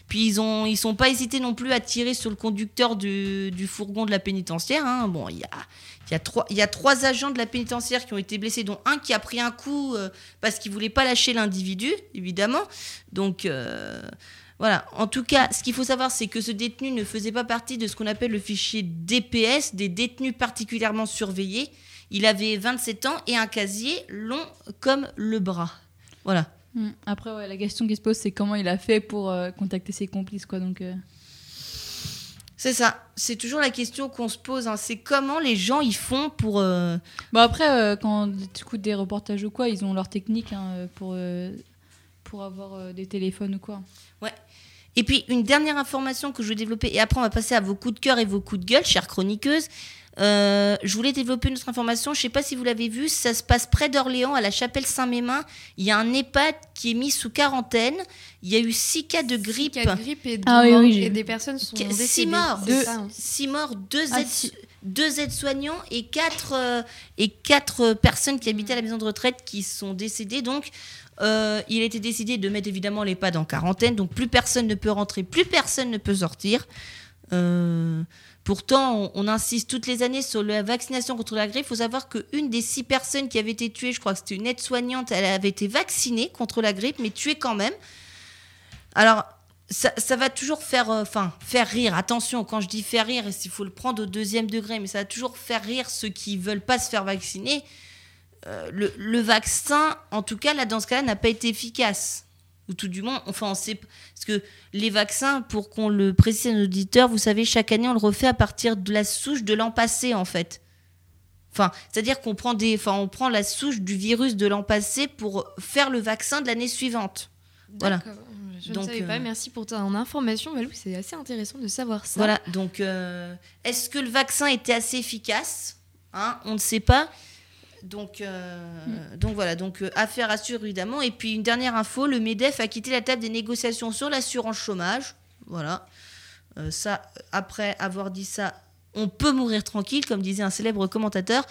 Puis ils ont, ils sont pas hésités non plus à tirer sur le conducteur du, fourgon de la pénitentiaire. Hein. Bon, il y a, y, a trois, y a trois agents de la pénitentiaire qui ont été blessés, dont un qui a pris un coup euh, parce qu'il voulait pas lâcher l'individu, évidemment. Donc euh, voilà. En tout cas, ce qu'il faut savoir, c'est que ce détenu ne faisait pas partie de ce qu'on appelle le fichier DPS, des détenus particulièrement surveillés. Il avait 27 ans et un casier long comme le bras. Voilà. Hmm. Après, la question qui se pose, c'est comment il a fait pour euh, contacter ses complices, quoi. Donc. Euh. C'est ça. C'est toujours la question qu'on se pose. Hein. C'est comment les gens ils font pour. Euh, bon après, quand tu écoutes des reportages ou quoi, ils ont leur technique hein, pour pour avoir des téléphones ou quoi. Ouais. Et puis, une dernière information que je veux développer, et après, on va passer à vos coups de cœur et vos coups de gueule, chères chroniqueuses. Euh, je voulais développer notre information. Je ne sais pas si vous l'avez vu. Ça se passe près d'Orléans, à la chapelle Saint-Mémin. Il y a un EHPAD qui est mis sous quarantaine. Il y a eu six cas de grippe. Six cas de grippe et, Ah oui, morts- oui, et des personnes sont Qu- décédées. Six morts, c'est deux, ça, hein. six morts, deux Ah, aides, si. deux aides-soignants et quatre euh, et quatre euh, personnes qui habitaient à la maison de retraite qui sont décédées. Donc, euh, il a été décidé de mettre évidemment les pads en quarantaine. Donc, plus personne ne peut rentrer, plus personne ne peut sortir. Euh, pourtant, on, insiste toutes les années sur la vaccination contre la grippe. Il faut savoir qu'une des six personnes qui avait été tuées, je crois que c'était une aide-soignante, elle avait été vaccinée contre la grippe, mais tuée quand même. Alors, ça, ça va toujours faire, euh, enfin, faire rire. Attention, quand je dis faire rire, il faut le prendre au deuxième degré, mais ça va toujours faire rire ceux qui veulent pas se faire vacciner. Euh, le, le vaccin, en tout cas, là, dans ce cas-là, n'a pas été efficace. Ou tout du moins, enfin, on sait. Parce que les vaccins, pour qu'on le précise à nos auditeurs, vous savez, chaque année, on le refait à partir de la souche de l'an passé, en fait. Enfin, c'est-à-dire qu'on prend, des, enfin, on prend la souche du virus de l'an passé pour faire le vaccin de l'année suivante. Voilà. Je Donc, ne savais pas. euh, Merci pour ton information, Valou. C'est assez intéressant de savoir ça. Voilà, donc euh, est-ce que le vaccin était assez efficace? Hein, On ne sait pas. Donc, euh, donc voilà, donc euh, affaire à suivre évidemment. Et puis une dernière info, le MEDEF a quitté la table des négociations sur l'assurance chômage. Voilà. Euh, ça, après avoir dit ça, on peut mourir tranquille, comme disait un célèbre commentateur.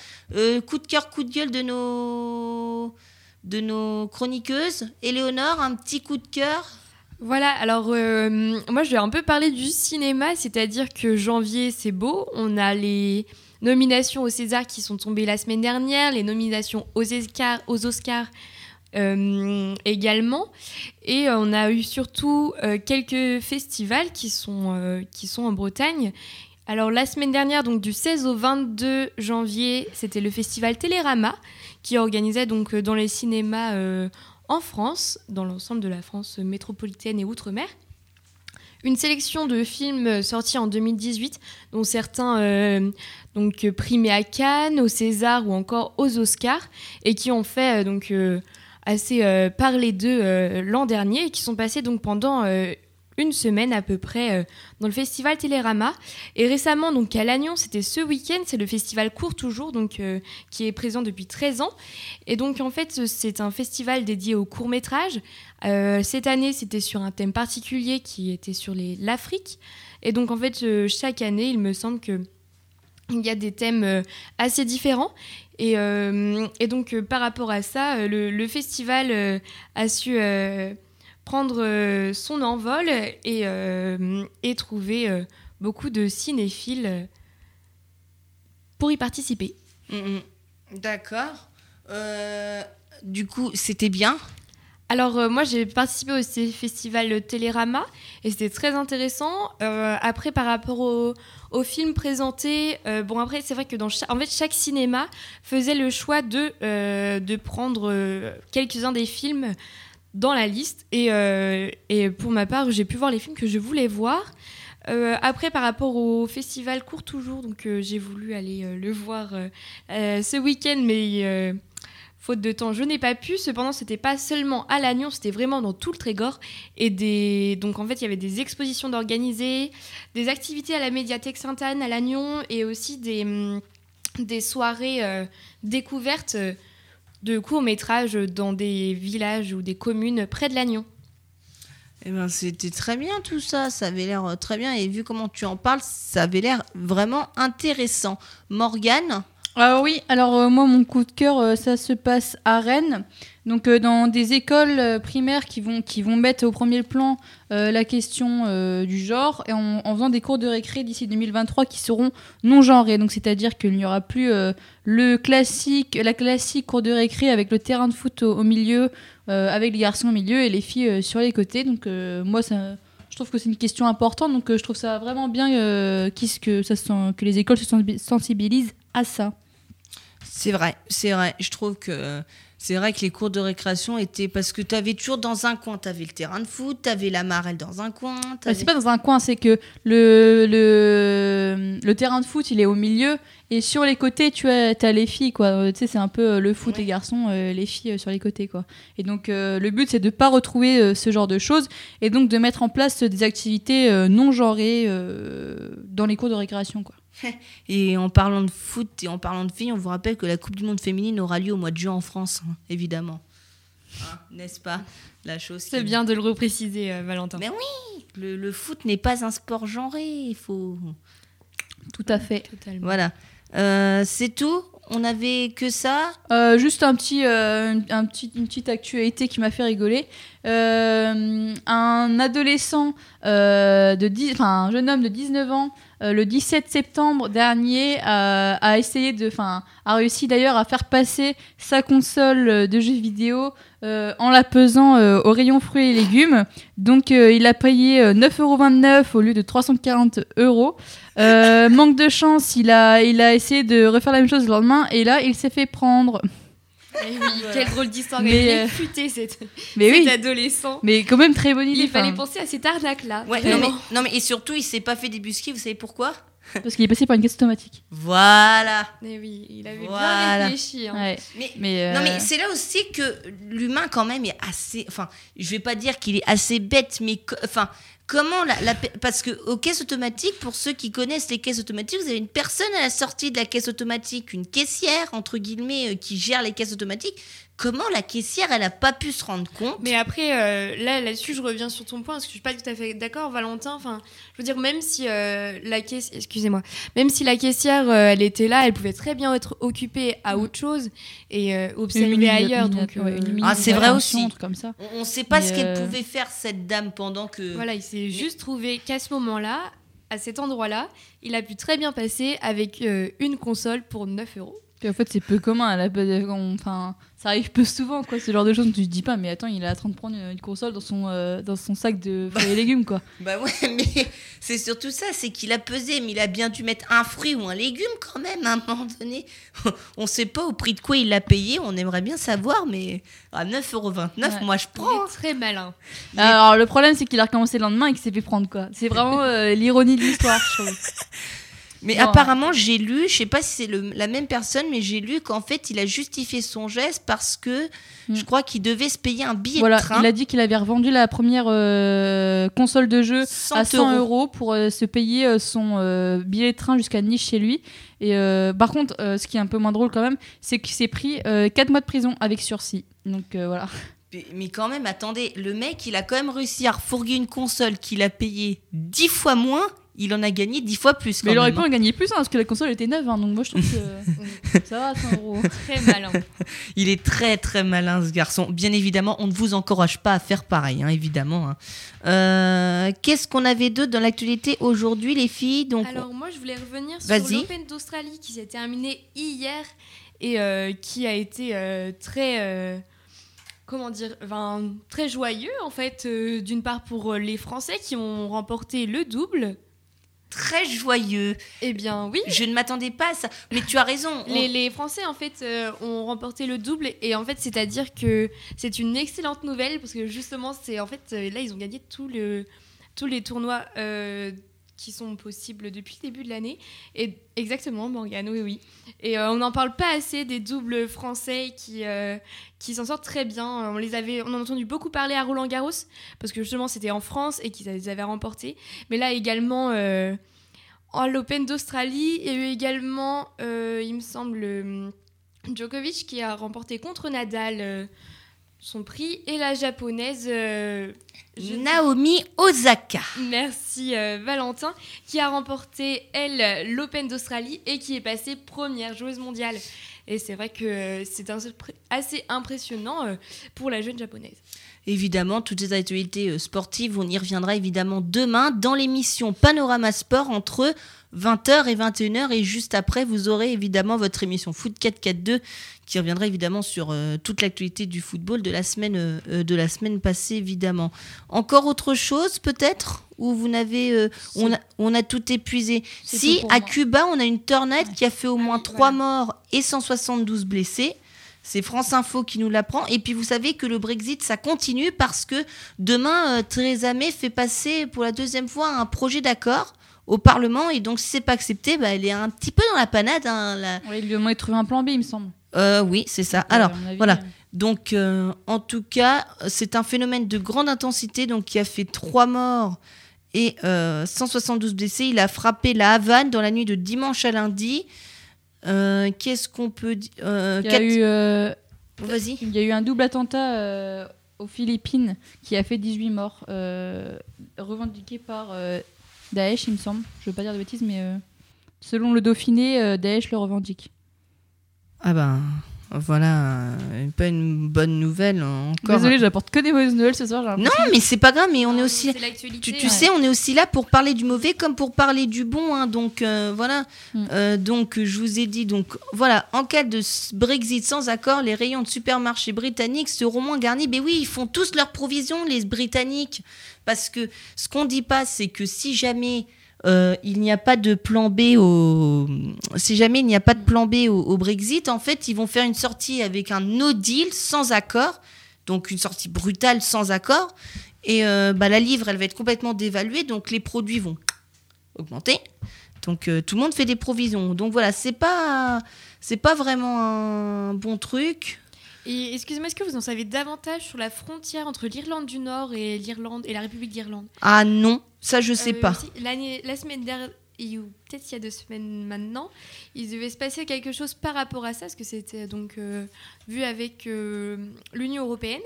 Coup de cœur, coup de gueule de nos, de nos chroniqueuses. Éléonore, un petit coup de cœur? Voilà, alors moi je vais un peu parler du cinéma, c'est-à-dire que janvier c'est beau, on a les nominations au César qui sont tombées la semaine dernière, les nominations aux Oscars, aux euh, également, et euh, on a eu surtout euh, quelques festivals qui sont, en Bretagne. Alors la semaine dernière, donc du 16 au 22 janvier, c'était le festival Télérama qui organisait donc dans les cinémas en France, dans l'ensemble de la France métropolitaine et outre-mer. Une sélection de films euh, sortis en 2018, dont certains euh, donc euh, primés à Cannes, au César ou encore aux Oscars, et qui ont fait donc assez parler d'eux l'an dernier, et qui sont passés donc pendant une semaine à peu près euh, dans le festival Télérama. Et récemment, donc à Lannion, c'était ce week-end, c'est le festival Court Toujours, donc, euh, qui est présent depuis 13 ans. Et donc en fait, c'est un festival dédié au court métrage. Euh, cette année, c'était sur un thème particulier qui était sur l'Afrique. Et donc en fait, chaque année, il me semble que il y a des thèmes assez différents. Et, donc par rapport à ça, le, festival a su prendre euh, son envol et, euh, et trouver euh, beaucoup de cinéphiles pour y participer. Mhm. D'accord. Euh, du coup, c'était bien? Alors euh, moi j'ai participé au festival Télérama et c'était très intéressant. Euh, après par rapport au, au film présenté, bon après c'est vrai que dans cha- en fait chaque cinéma faisait le choix de de prendre quelques-uns des films dans la liste et, euh, et pour ma part j'ai pu voir les films que je voulais voir. Euh, après, par rapport au festival Court Toujours, donc euh, j'ai voulu aller le voir ce week-end, mais faute de temps, je n'ai pas pu. Cependant, c'était pas seulement à Lannion, c'était vraiment dans tout le Trégor. Et donc, en fait, il y avait des expositions d'organiser, des activités à la médiathèque Sainte-Anne à Lannion et aussi des, hum, soirées découvertes de courts-métrages dans des villages ou des communes près de Lannion. Eh ben, c'était très bien tout ça. Ça avait l'air euh, très bien. Et vu comment tu en parles, ça avait l'air vraiment intéressant. Morgane Ah oui, alors euh, moi mon coup de cœur, euh, ça se passe à Rennes. Donc euh, dans des écoles primaires qui vont, qui vont mettre au premier plan la question du genre et en, faisant des cours de récré d'ici 2023 qui seront non genrés. Donc c'est-à-dire qu'il n'y aura plus le classique, la classique cours de récré avec le terrain de foot au, milieu, avec les garçons au milieu et les filles sur les côtés. Donc moi ça... Je trouve que c'est une question importante, donc je trouve ça vraiment bien qu'is- que, ça que les écoles se sensibi- sensibilisent à ça. C'est vrai, c'est vrai. Je trouve que c'est vrai que les cours de récréation étaient. Parce que tu avais toujours dans un coin, tu avais le terrain de foot, tu avais la marelle dans un coin. Bah, c'est pas dans un coin, c'est que le, le, le terrain de foot, il est au milieu, et sur les côtés, tu as, as les filles, quoi. Euh, Tu sais, c'est un peu euh, le foot Ouais. les garçons, euh, les filles sur les côtés, quoi. Et donc, euh, le but, c'est de pas retrouver ce genre de choses, et donc de mettre en place des activités non genrées euh, dans les cours de récréation, quoi. Et en parlant de foot et en parlant de filles, on vous rappelle que la Coupe du Monde féminine aura lieu au mois de juin en France, hein, évidemment. Hein, N'est-ce pas La chose. C'est qui- bien de le repréciser, euh, Valentin. Mais oui, le, le foot n'est pas un sport genré. Il faut. Tout à fait. Totalement. Voilà. Euh, c'est tout? On avait que ça? Euh, juste un petit, euh, un petit, une petite actualité qui m'a fait rigoler. Euh, un adolescent euh, de 10, enfin un jeune homme de 19 ans, le 17 septembre dernier, a, a essayé de, enfin a réussi d'ailleurs à faire passer sa console de jeux vidéo euh, en la pesant euh, au rayon fruits et légumes. Donc euh, il a payé euh, 9,29€ au lieu de 340 euros. Euh, manque de chance, il il a essayé de refaire la même chose le lendemain et là il s'est fait prendre. Eh oui, quelle drôle d'histoire. Mais, euh, futé cet, Mais cet oui, adolescent. mais quand même très bonne idée. Il fallait penser à cette arnaque-là. Ouais, non, mais, non, mais et surtout, il s'est pas fait débusquer. Vous savez pourquoi? Parce qu'il est passé par une caisse automatique. Voilà. Mais oui, il avait Voilà. bien réfléchi. hein. Ouais. Mais Mais, euh, Non mais c'est là aussi que l'humain quand même est assez, enfin je vais pas dire qu'il est assez bête, mais enfin comment la, parce que aux caisses automatiques, pour ceux qui connaissent les caisses automatiques, vous avez une personne à la sortie de la caisse automatique, une caissière entre guillemets euh, qui gère les caisses automatiques. Comment la caissière elle a pas pu se rendre compte Mais après, euh, là, là-dessus, je reviens sur ton point, parce que je suis pas tout à fait d'accord, Valentin. Enfin, je veux dire, même si euh, la caisse, excusez-moi, même si la caissière, euh, elle était là, elle pouvait très bien être occupée à autre chose et euh, une observer ailleurs. Donc, euh, une Ah, c'est vrai aussi. un truc comme ça. On, on sait pas Mais, ce qu'elle euh, pouvait faire cette dame pendant que. voilà, il s'est juste trouvé qu'à ce moment-là, à cet endroit-là, il a pu très bien passer avec euh, une console pour 9 euros. Puis en fait, c'est peu commun. Elle a pas de- on- Enfin, ça arrive peu souvent, quoi. Ce genre de choses, tu te dis pas, mais attends, il est en train de prendre une, console dans son, euh, dans son sac de fruits et légumes, quoi. Bah ouais, mais c'est surtout ça, c'est qu'il a pesé, mais il a bien dû mettre un fruit ou un légume quand même à un moment donné. On sait pas au prix de quoi il l'a payé, on aimerait bien savoir, mais à 9,29€, Ouais. moi je Il prends. est très malin. Alors, le problème, c'est qu'il a recommencé le lendemain et qu'il s'est fait prendre, quoi. C'est vraiment euh, l'ironie de l'histoire, je trouve. Mais apparemment, j'ai lu, je sais pas si c'est la même personne, mais j'ai lu qu'en fait, il a justifié son geste parce que Mm. je crois qu'il devait se payer un billet Voilà, de train. il a dit qu'il avait revendu la première euh, console de jeu 100 à 100 euros pour euh, se payer euh, son euh, billet de train jusqu'à Nice chez lui. Et par contre, ce qui est un peu moins drôle quand même, c'est qu'il s'est pris 4 mois de prison avec sursis. Donc voilà. Mais- Mais quand même, attendez, le mec, il a quand même réussi à refourguer une console qu'il a payée 10 fois moins, il en a gagné 10 fois plus. Mais il aurait pu hein. en gagner plus hein, parce que la console était neuve. hein, donc moi je trouve que ça va, 100 euros. Très malin. Il est très très malin ce garçon. Bien évidemment, on ne vous encourage pas à faire pareil, hein, évidemment. hein. Euh, Qu'est-ce qu'on avait d'autre dans l'actualité aujourd'hui, les filles? Donc, Alors moi je voulais revenir sur l'Open d'Australie qui s'est terminé hier et euh, qui a été euh, très euh, comment dire enfin, très joyeux en fait euh, d'une part pour les Français qui ont remporté le double. Très joyeux. Eh bien oui. Je ne m'attendais pas à ça. Mais tu as raison. on- Les, les Français en fait euh, ont remporté le double et en fait c'est à dire que c'est une excellente nouvelle parce que justement c'est en fait euh, là ils ont gagné tout le, tous les tournois euh, qui sont possibles depuis le début de l'année. Et exactement Morgane oui oui. Et euh, on n'en parle pas assez des doubles français qui euh, qui s'en sortent très bien. On les avait on en a entendu beaucoup parler à Roland Garros parce que justement c'était en France et qu'ils les avaient remportés. Mais là également euh, à l'Open d'Australie, il y a eu également, euh, il me semble, Djokovic qui a remporté contre Nadal son prix et la japonaise. euh, je- Naomi Osaka. Merci euh, Valentin qui a remporté elle l'Open d'Australie et qui est passée première joueuse mondiale. Et c'est vrai que euh, c'est un- assez impressionnant pour la jeune japonaise. Évidemment, toutes les actualités sportives, on y reviendra évidemment demain dans l'émission Panorama Sport entre 20h et 21h. Et juste après, vous aurez évidemment votre émission Foot 442 qui reviendra évidemment sur euh, toute l'actualité du football de la semaine, euh, de la semaine passée, évidemment. Encore autre chose, peut-être? Ou vous n'avez. euh, on, a, on a tout épuisé. Si, tout à moi. Cuba, on a une tornade qui a fait au Ah moins oui, 3 voilà. morts et 172 blessés. C'est France Info qui nous l'apprend. Et puis vous savez que le Brexit, ça continue parce que demain, Theresa May fait passer pour la deuxième fois un projet d'accord au Parlement. Et donc, si c'est pas accepté, bah, elle est un petit peu dans la panade. hein, la- Ouais, il lui moins trouvé un plan B, il me semble. Euh, oui, c'est ça. Alors, avis, voilà. euh, donc, euh, en tout cas, c'est un phénomène de grande intensité donc, qui a fait trois morts et 172 blessés. Il a frappé la Havane dans la nuit de dimanche à lundi. Qu'est-ce qu'on peut dire Il y a eu. Vas-y. Il y a eu un double attentat aux Philippines qui a fait 18 morts, revendiqué par Daesh, il me semble. Je veux pas dire de bêtises, mais selon le Dauphiné, Daesh le revendique. Ah ben, voilà, pas une bonne nouvelle encore. Désolée, j'apporte que des mauvaises nouvelles ce soir. Non, mais c'est pas grave, mais on est aussi. tu, tu sais, on est aussi là pour parler du mauvais comme pour parler du bon, hein, donc euh, voilà. Mm. Euh, donc je vous ai dit, donc voilà, en cas de Brexit sans accord, les rayons de supermarchés britanniques seront moins garnis. Mais oui, ils font tous leurs provisions, les Britanniques, parce que ce qu'on dit pas, c'est que si jamais euh, il n'y a pas de plan B au. Si jamais il n'y a pas de plan B au, Brexit, en fait, ils vont faire une sortie avec un no deal sans accord, donc une sortie brutale sans accord. Et euh, bah, la livre, elle va être complètement dévaluée, donc les produits vont augmenter. Donc euh, tout le monde fait des provisions. Donc voilà, c'est pas c'est pas vraiment un bon truc. Et excusez-moi, est-ce que vous en savez davantage sur la frontière entre l'Irlande du Nord et l'Irlande et la République d'Irlande? Ah non, ça je sais euh, pas. la semaine dernière, ou peut-être il y a deux semaines maintenant, il devait se passer quelque chose par rapport à ça, parce que c'était donc euh, vu avec euh, l'Union européenne.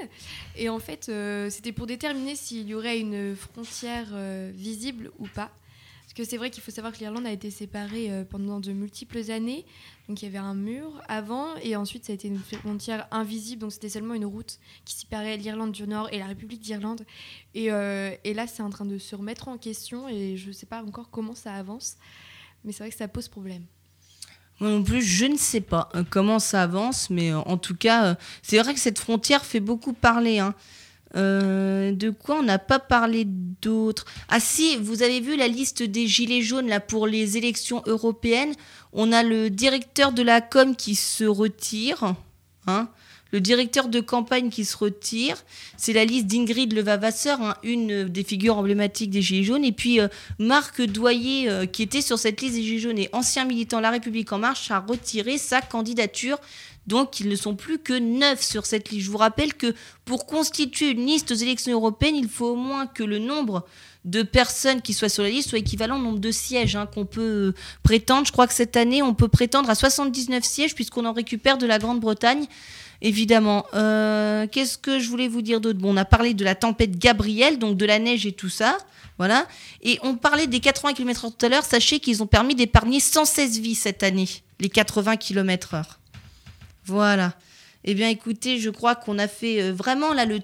Et en fait, c'était pour déterminer s'il y aurait une frontière visible ou pas. Parce que c'est vrai qu'il faut savoir que l'Irlande a été séparée pendant de multiples années. Donc il y avait un mur avant et ensuite ça a été une frontière invisible. Donc c'était seulement une route qui séparait l'Irlande du Nord et la République d'Irlande. Et, euh, là c'est en train de se remettre en question et je ne sais pas encore comment ça avance. Mais c'est vrai que ça pose problème. Moi non plus, je ne sais pas euh, comment ça avance, mais euh, en tout cas, c'est vrai que cette frontière fait beaucoup parler. Hein. De quoi on n'a pas parlé d'autres Ah si, vous avez vu la liste des gilets jaunes là pour les élections européennes? On a le directeur de la com qui se retire. Hein le directeur de campagne qui se retire. C'est la liste d'Ingrid Levavasseur, hein, une des figures emblématiques des Gilets jaunes. Et puis euh, Marc Doyer, euh, qui était sur cette liste des Gilets jaunes et ancien militant La République En Marche, a retiré sa candidature. Donc ils ne sont plus que neuf sur cette liste. Je vous rappelle que pour constituer une liste aux élections européennes, il faut au moins que le nombre de personnes qui soient sur la liste soit équivalent au nombre de sièges hein, qu'on peut prétendre. Je crois que cette année, on peut prétendre à 79 sièges puisqu'on en récupère de la Grande-Bretagne. Évidemment. Euh, qu'est-ce que je voulais vous dire d'autre? Bon, on a parlé de la tempête Gabriel, donc de la neige et tout ça. Voilà. Et on parlait des 80 km/h tout à l'heure. Sachez qu'ils ont permis d'épargner 116 vies cette année, les 80 km/h. Voilà. Eh bien, écoutez, je crois qu'on a fait euh, vraiment là le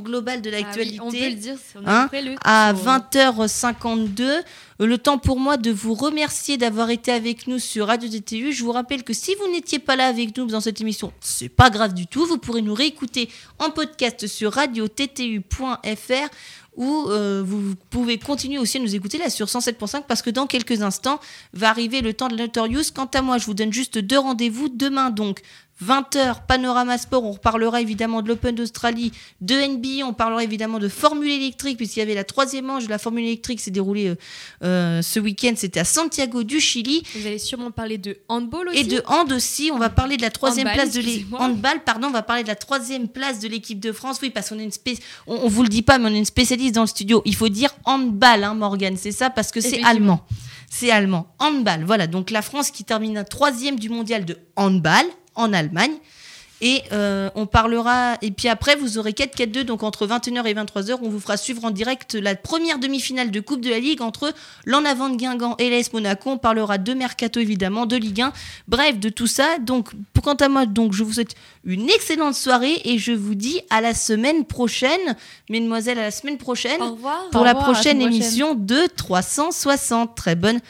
global de l'actualité. Ah on peut le dire, hein, à 20h52. Le temps pour moi de vous remercier d'avoir été avec nous sur Radio TTU. Je vous rappelle que si vous n'étiez pas là avec nous dans cette émission, c'est pas grave du tout. Vous pourrez nous réécouter en podcast sur radio-ttu.fr ou euh, vous pouvez continuer aussi à nous écouter là sur 107.5 parce que dans quelques instants va arriver le temps de Notorious. Quant à moi, je vous donne juste deux rendez-vous demain donc 20h, Panorama Sport, on reparlera évidemment de l'Open d'Australie, de NBA, on parlera évidemment de Formule électrique, puisqu'il y avait la troisième manche de la Formule électrique s'est déroulée euh, euh, ce week-end, c'était à Santiago du Chili. Vous allez sûrement parler de handball aussi. Et de hand aussi, on va parler de la troisième place de l'équipe. Handball, pardon, on va parler de la troisième place de l'équipe de France. Oui, parce qu'on est une spécialiste, on, vous le dit pas, mais on est une spécialiste dans le studio. Il faut dire handball, hein, Morgan, c'est ça, parce que c'est allemand. C'est allemand. Handball, voilà. Donc la France qui termine troisième du mondial de handball en Allemagne. Et euh, on parlera, et puis après, vous aurez 4-4-2, donc entre 21h et 23h, on vous fera suivre en direct la première demi-finale de Coupe de la Ligue entre l'en avant de Guingamp et l'AS Monaco. On parlera de Mercato, évidemment, de Ligue 1, bref, de tout ça. Donc, quant à moi, donc, je vous souhaite une excellente soirée et je vous dis à la semaine prochaine, mesdemoiselles, à la semaine prochaine, Au revoir. pour la prochaine émission de 360. Très bonne